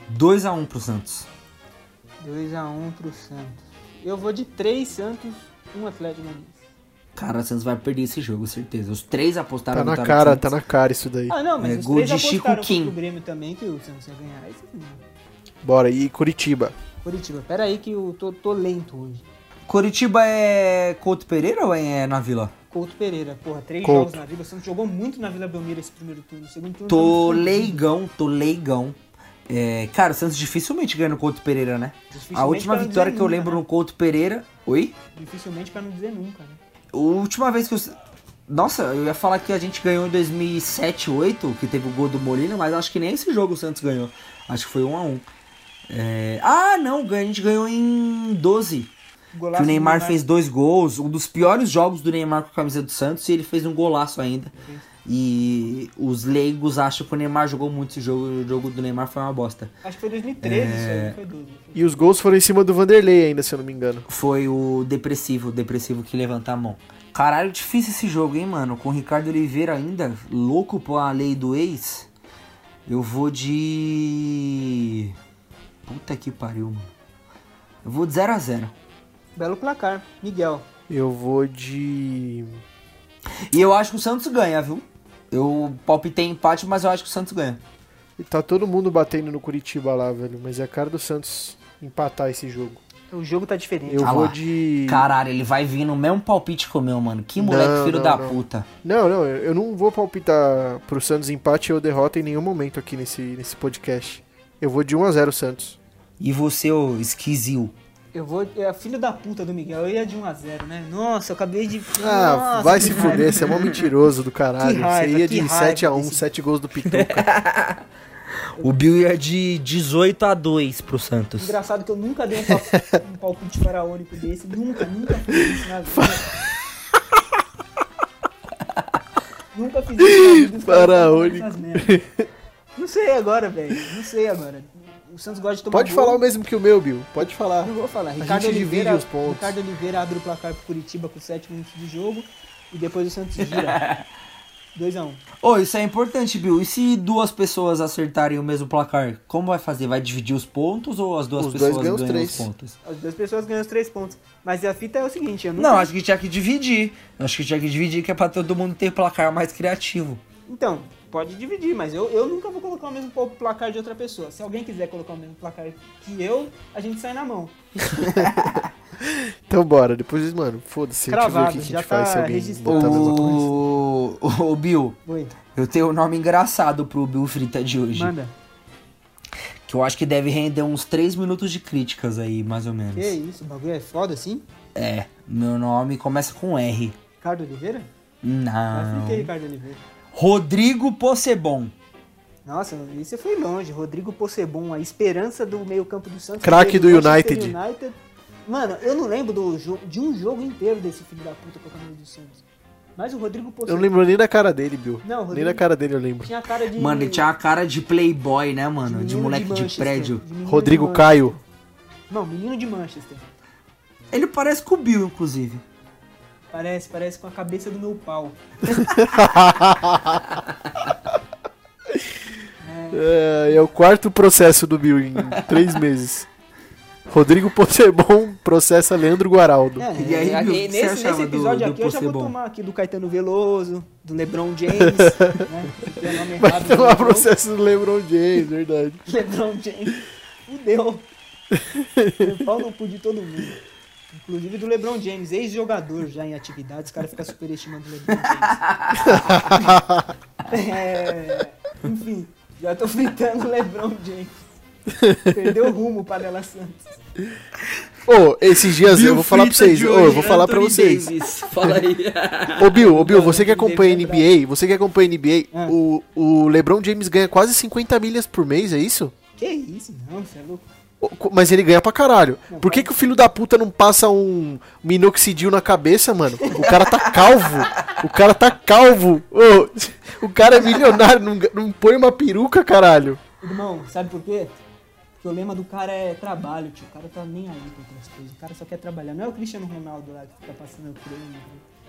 2 a 1 pro Santos. 2x1 pro Santos. Eu vou de 3 Santos, 1 Atlético Goianiense. Cara, o Santos vai perder esse jogo, certeza. Os três apostaram Tá a na cara, Santos. tá na cara isso daí. Ah, não, mas É, os gol três de Chico Kim. o Grêmio também que o Santos ia ganhar. Não. Bora, e Curitiba? Curitiba, pera aí que eu tô, tô lento hoje. Curitiba é Couto Pereira ou é na Vila? Couto Pereira, porra, três Couto. jogos na Vila. O Santos jogou muito na Vila Belmiro esse primeiro turno. O segundo turno Tô leigão, tô leigão. É, cara, o Santos dificilmente ganha no Couto Pereira, né? A última vitória que eu nunca, lembro né? no Couto Pereira. Oi? Dificilmente pra não dizer nunca, né? A última vez que eu. Nossa, eu ia falar que a gente ganhou em 2007, 2008, que teve o gol do Molina, mas acho que nem esse jogo o Santos ganhou. Acho que foi 1 a 1 É, Ah, não, a gente ganhou em 12. Golaço Que o do Neymar fez dois gols, um dos piores jogos do Neymar com a camisa do Santos, e ele fez um golaço ainda. E os leigos acham que o Neymar jogou muito esse jogo, e o jogo do Neymar foi uma bosta. Acho que foi 2013 isso aí, não foi 12. E os gols foram em cima do Vanderlei ainda, se eu não me engano. Foi o depressivo, o depressivo que levanta a mão. Caralho, difícil esse jogo, hein, mano? Com o Ricardo Oliveira ainda, louco pra lei do ex. Eu vou de. Puta que pariu, mano. Eu vou de 0 a 0 Belo placar. Miguel. Eu vou de. E eu acho que o Santos ganha, viu? Eu palpitei empate, mas eu acho que o Santos ganha. E tá todo mundo batendo no Curitiba lá, velho. Mas é a cara do Santos empatar esse jogo. O jogo tá diferente. Eu Ah vou lá. de. Caralho, ele vai vir no mesmo palpite que o meu, mano. Que moleque Não, filho não, da não. puta. Não, não, eu não vou palpitar pro Santos empate ou derrota em nenhum momento aqui nesse, nesse podcast. Eu vou de 1 a 0 Santos. E você, ô esquisio? Eu vou. É filho da puta do Miguel. Eu ia de 1x0, né? Nossa, eu acabei de. Ah, Nossa, vai se raiva. fuder, você é mó mentiroso do caralho. Raiva, você ia de raiva 7 a 1 desse- 7 gols do Pituca. O Bill ia de 18 a 2 pro Santos. Engraçado que eu nunca dei um, pal- um palpite faraônico desse. Nunca, nunca fiz isso na vida. nunca fiz isso na vida. os caras Faraônico. Não sei agora, velho. Não sei agora. O Santos gosta de tomar Pode gol. falar o mesmo que o meu, Bill. Pode falar. Não vou falar. A Ricardo gente divide Oliveira, os pontos. Ricardo Oliveira abre o placar pro Curitiba com 7 minutos de jogo. E depois o Santos gira. 2x1. Ô, isso é importante, Bill. E se duas pessoas acertarem o mesmo placar, como vai fazer? Vai dividir os pontos ou as duas Os pessoas ganham ganham, os os três. pontos? As duas pessoas ganham os 3 pontos. Mas a fita é o seguinte, eu nunca... Não, acho que tinha que dividir. Acho que tinha que dividir, que é pra todo mundo ter placar mais criativo. Então, pode dividir, mas eu, eu nunca vou colocar o mesmo pla- placar de outra pessoa. Se alguém quiser colocar o mesmo placar que eu, a gente sai na mão. Então bora, depois, mano, foda-se. A gente vê o Cravado, que, a já gente faz se tá registrado. O... o, o Bill, Oi, eu tenho um nome engraçado pro Bill Frita de hoje. manda. Que eu acho que deve render uns 3 minutos de críticas aí, mais ou menos. Que isso, o bagulho é foda assim? É, meu nome começa com R. Ricardo Oliveira? Já Não. fiquei Ricardo Oliveira. Rodrigo Possebon. Nossa, você foi longe. Rodrigo Possebon, a esperança do meio campo do Santos. Craque do United. United. Mano, eu não lembro do de um jogo inteiro desse filho da puta com a camisa do Santos. Mas o Rodrigo Eu Possebon não lembro nem da cara dele, Bill. Não, nem Rodrigo- da cara dele eu lembro. tinha cara de... Mano, ele tinha a cara de playboy, né, mano? De, menino moleque de, Manchester, prédio. de Rodrigo de. Caio. Não, menino de Manchester. Ele parece com o Bill, inclusive. Parece, parece com a cabeça do meu pau. É, é o quarto processo do Bill em três meses. Rodrigo Possebon processa Leandro Guaraldo. É, E aí, é, o nesse, nesse do- episódio do aqui eu já vou Possebon? tomar aqui do Caetano Veloso, do LeBron James, né? É o Vai errado do tomar processo do LeBron James, verdade. LeBron James. Fudeu. Pau no cu de todo mundo. Inclusive do LeBron James, ex-jogador já em atividade, os caras ficam superestimando o LeBron James. É, enfim, já tô fritando o LeBron James. Perdeu o rumo para Dela Santos. Ô, esses dias eu vou falar pra vocês. Ô, eu vou falar pra Anthony vocês. Davis, Fala aí. Ô, Bill, ô, Bill, você que acompanha NBA, você que acompanha NBA, Ah. o, o LeBron James ganha quase 50 milhas por mês, é isso? Que isso? Não, você é louco. Mas ele ganha pra caralho. Por que, que o filho da puta não passa um minoxidil na cabeça, mano? O cara tá calvo. O cara tá calvo. Ô, o cara é milionário, não, não põe uma peruca, caralho. Irmão, sabe por quê? Porque o lema do cara é trabalho, tio. O cara tá nem aí com outras coisas. O cara só quer trabalhar. Não é o Cristiano Ronaldo lá que fica passando o treino. né?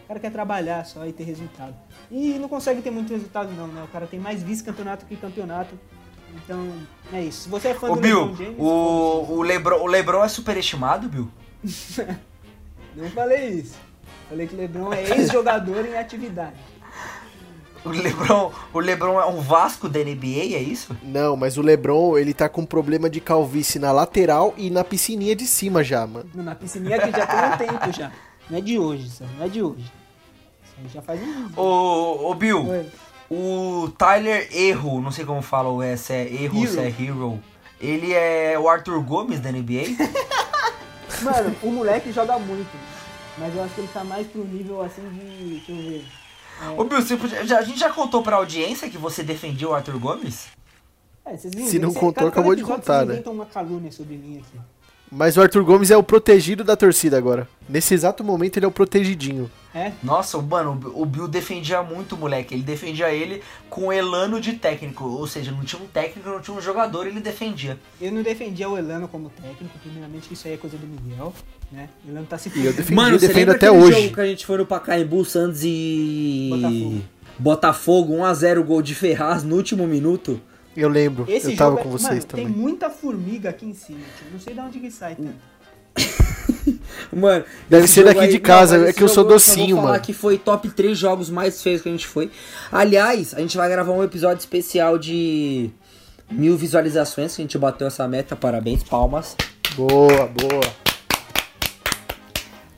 O cara quer trabalhar só e ter resultado. E não consegue ter muito resultado, não, né? O cara tem mais vice-campeonato que campeonato. Então, é isso. Se você é fã Ô, do Bill, LeBron James, o, o, Lebron, o Lebron é superestimado, Bill? não falei isso. Falei que o LeBron é ex-jogador em atividade. O Lebron, o Lebron é um Vasco da NBA, é isso? Não, mas o LeBron, ele tá com problema de calvície na lateral e na piscininha de cima já, mano. Na piscininha que já tem um tempo já. Não é de hoje, isso não é de hoje. Isso aí já faz um... Ô, ô Bill, Oi. O Tyler Erro, não sei como fala o S, é Erro, Hero. se é Hero. Ele é o Arthur Gomes da NBA? Mano, o moleque joga muito. Mas eu acho que ele tá mais pro nível assim de. Deixa eu ver. Ô Bill, você podia- a gente já contou pra audiência que você defendia o Arthur Gomes? É, vocês viram, Se não esse- contou, cada- cada acabou de contar, vocês né? inventam uma calúnia sobre mim aqui. Mas o Arthur Gomes é o protegido da torcida agora. Nesse exato momento ele é o protegidinho. É? Nossa, mano, o Bill- o Bill defendia muito o moleque. Ele defendia ele com elano de técnico. Ou seja, não tinha um técnico, não tinha um jogador, ele defendia. Eu não defendia o Elano como técnico, primeiramente que isso aí é coisa do Miguel, né? O Elano tá se E eu defendi Mano, e você defendo lembra até aquele hoje. jogo que a gente foi no Pacaembu, Santos e... Botafogo. Botafogo, 1x0 gol de Ferraz no último minuto. Eu lembro, Esse eu tava é- com vocês mano, também. tem muita formiga aqui em cima, tio. Não sei de onde que sai tanto. Mano, Deve ser daqui de casa, é que eu sou docinho, vou falar mano. que foi top 3 jogos mais feios que a gente foi. Aliás, a gente vai gravar um episódio especial de mil visualizações, que a gente bateu essa meta. Parabéns, palmas. Boa, boa.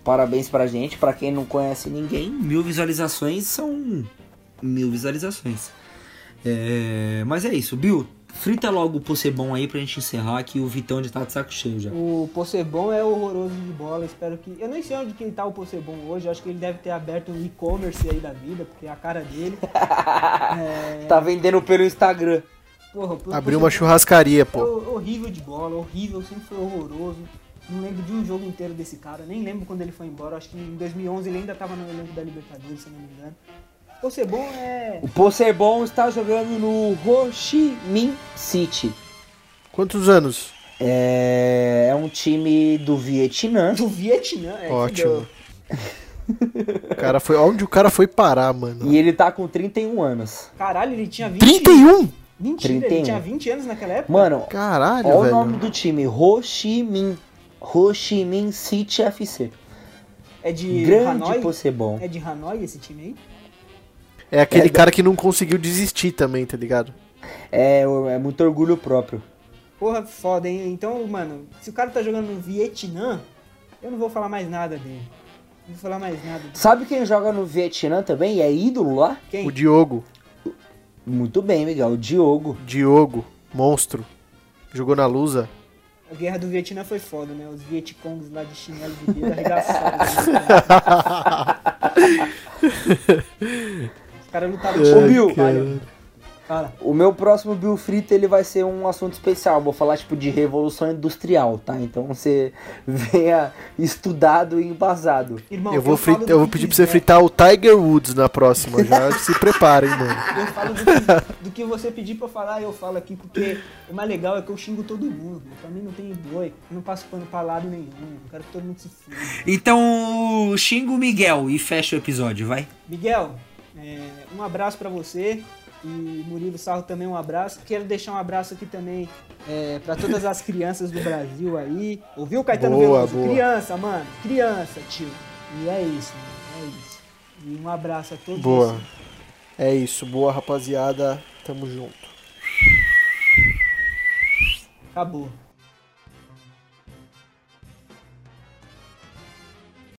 Parabéns pra gente. Pra quem não conhece ninguém, mil visualizações são mil visualizações. É, Mas é isso, Bill. Frita logo o Possebon aí pra gente encerrar que o Vitão já tá de saco cheio já. O Possebon é horroroso de bola, espero que. Eu nem sei onde que ele tá o Possebon hoje, acho que ele deve ter aberto um e-commerce aí da vida, porque é a cara dele. É, Tá vendendo pelo Instagram. porra, Abriu uma churrascaria, é pô. ho- horrível de bola, horrível, sempre foi horroroso. Não lembro de um jogo inteiro desse cara, nem lembro quando ele foi embora, acho que em 2011 ele ainda tava no elenco da Libertadores, se eu não me engano. Possebon é. O Possebon está jogando no Ho Chi Minh City. Quantos anos? É, é um time do Vietnã. Do Vietnã, é. Ótimo. O cara foi, onde o cara foi parar, mano? E ele tá com 31 anos. Caralho, ele tinha 20. 31? Mentira, 31. ele tinha 20 anos naquela época? Mano, Caralho, olha o nome do time: Ho Chi Minh. Ho Chi Minh City FC. é de Grande Hanoi? Possebon. É de Hanoi esse time aí? É aquele É, cara que não conseguiu desistir também, tá ligado? É, é muito orgulho próprio. Porra, foda, hein? Então, mano, se o cara tá jogando no Vietnã, eu não vou falar mais nada dele. Não vou falar mais nada dele. Sabe quem joga no Vietnã também? e É ídolo lá? Quem? O Diogo. Muito bem, Miguel. O Diogo. Diogo, monstro. Jogou na Lusa. A guerra do Vietnã foi foda, né? Os Vietcongs lá de chinelo de dedo arregaçaram. caras lutavam de Ô, chinelo Bill. Fala. O meu próximo Bill Frita ele vai ser um assunto especial. Vou falar tipo de revolução industrial, tá? Então você venha estudado e embasado. Irmão, eu vou, falo frita- eu vou pedir pra você quiser. fritar o Tiger Woods na próxima. Já se preparem, mano. Eu falo do que, do que você pedir pra eu falar, eu falo aqui, porque o mais legal é que eu xingo todo mundo. Pra mim não tem boi, eu não passo pano pra lado nenhum. Eu quero que todo mundo se foda. Então xinga o Miguel e fecha o episódio, vai. Miguel, é, um abraço pra você e Murilo Sarro também um abraço. Quero deixar um abraço aqui também é, para todas as crianças do Brasil aí. Ouviu, Caetano Boa, Veloso? boa. Criança, mano, criança, tio. E é isso, mano, é isso. E um abraço a todos. Boa. vocês. É isso. Boa, rapaziada. Tamo junto. Acabou.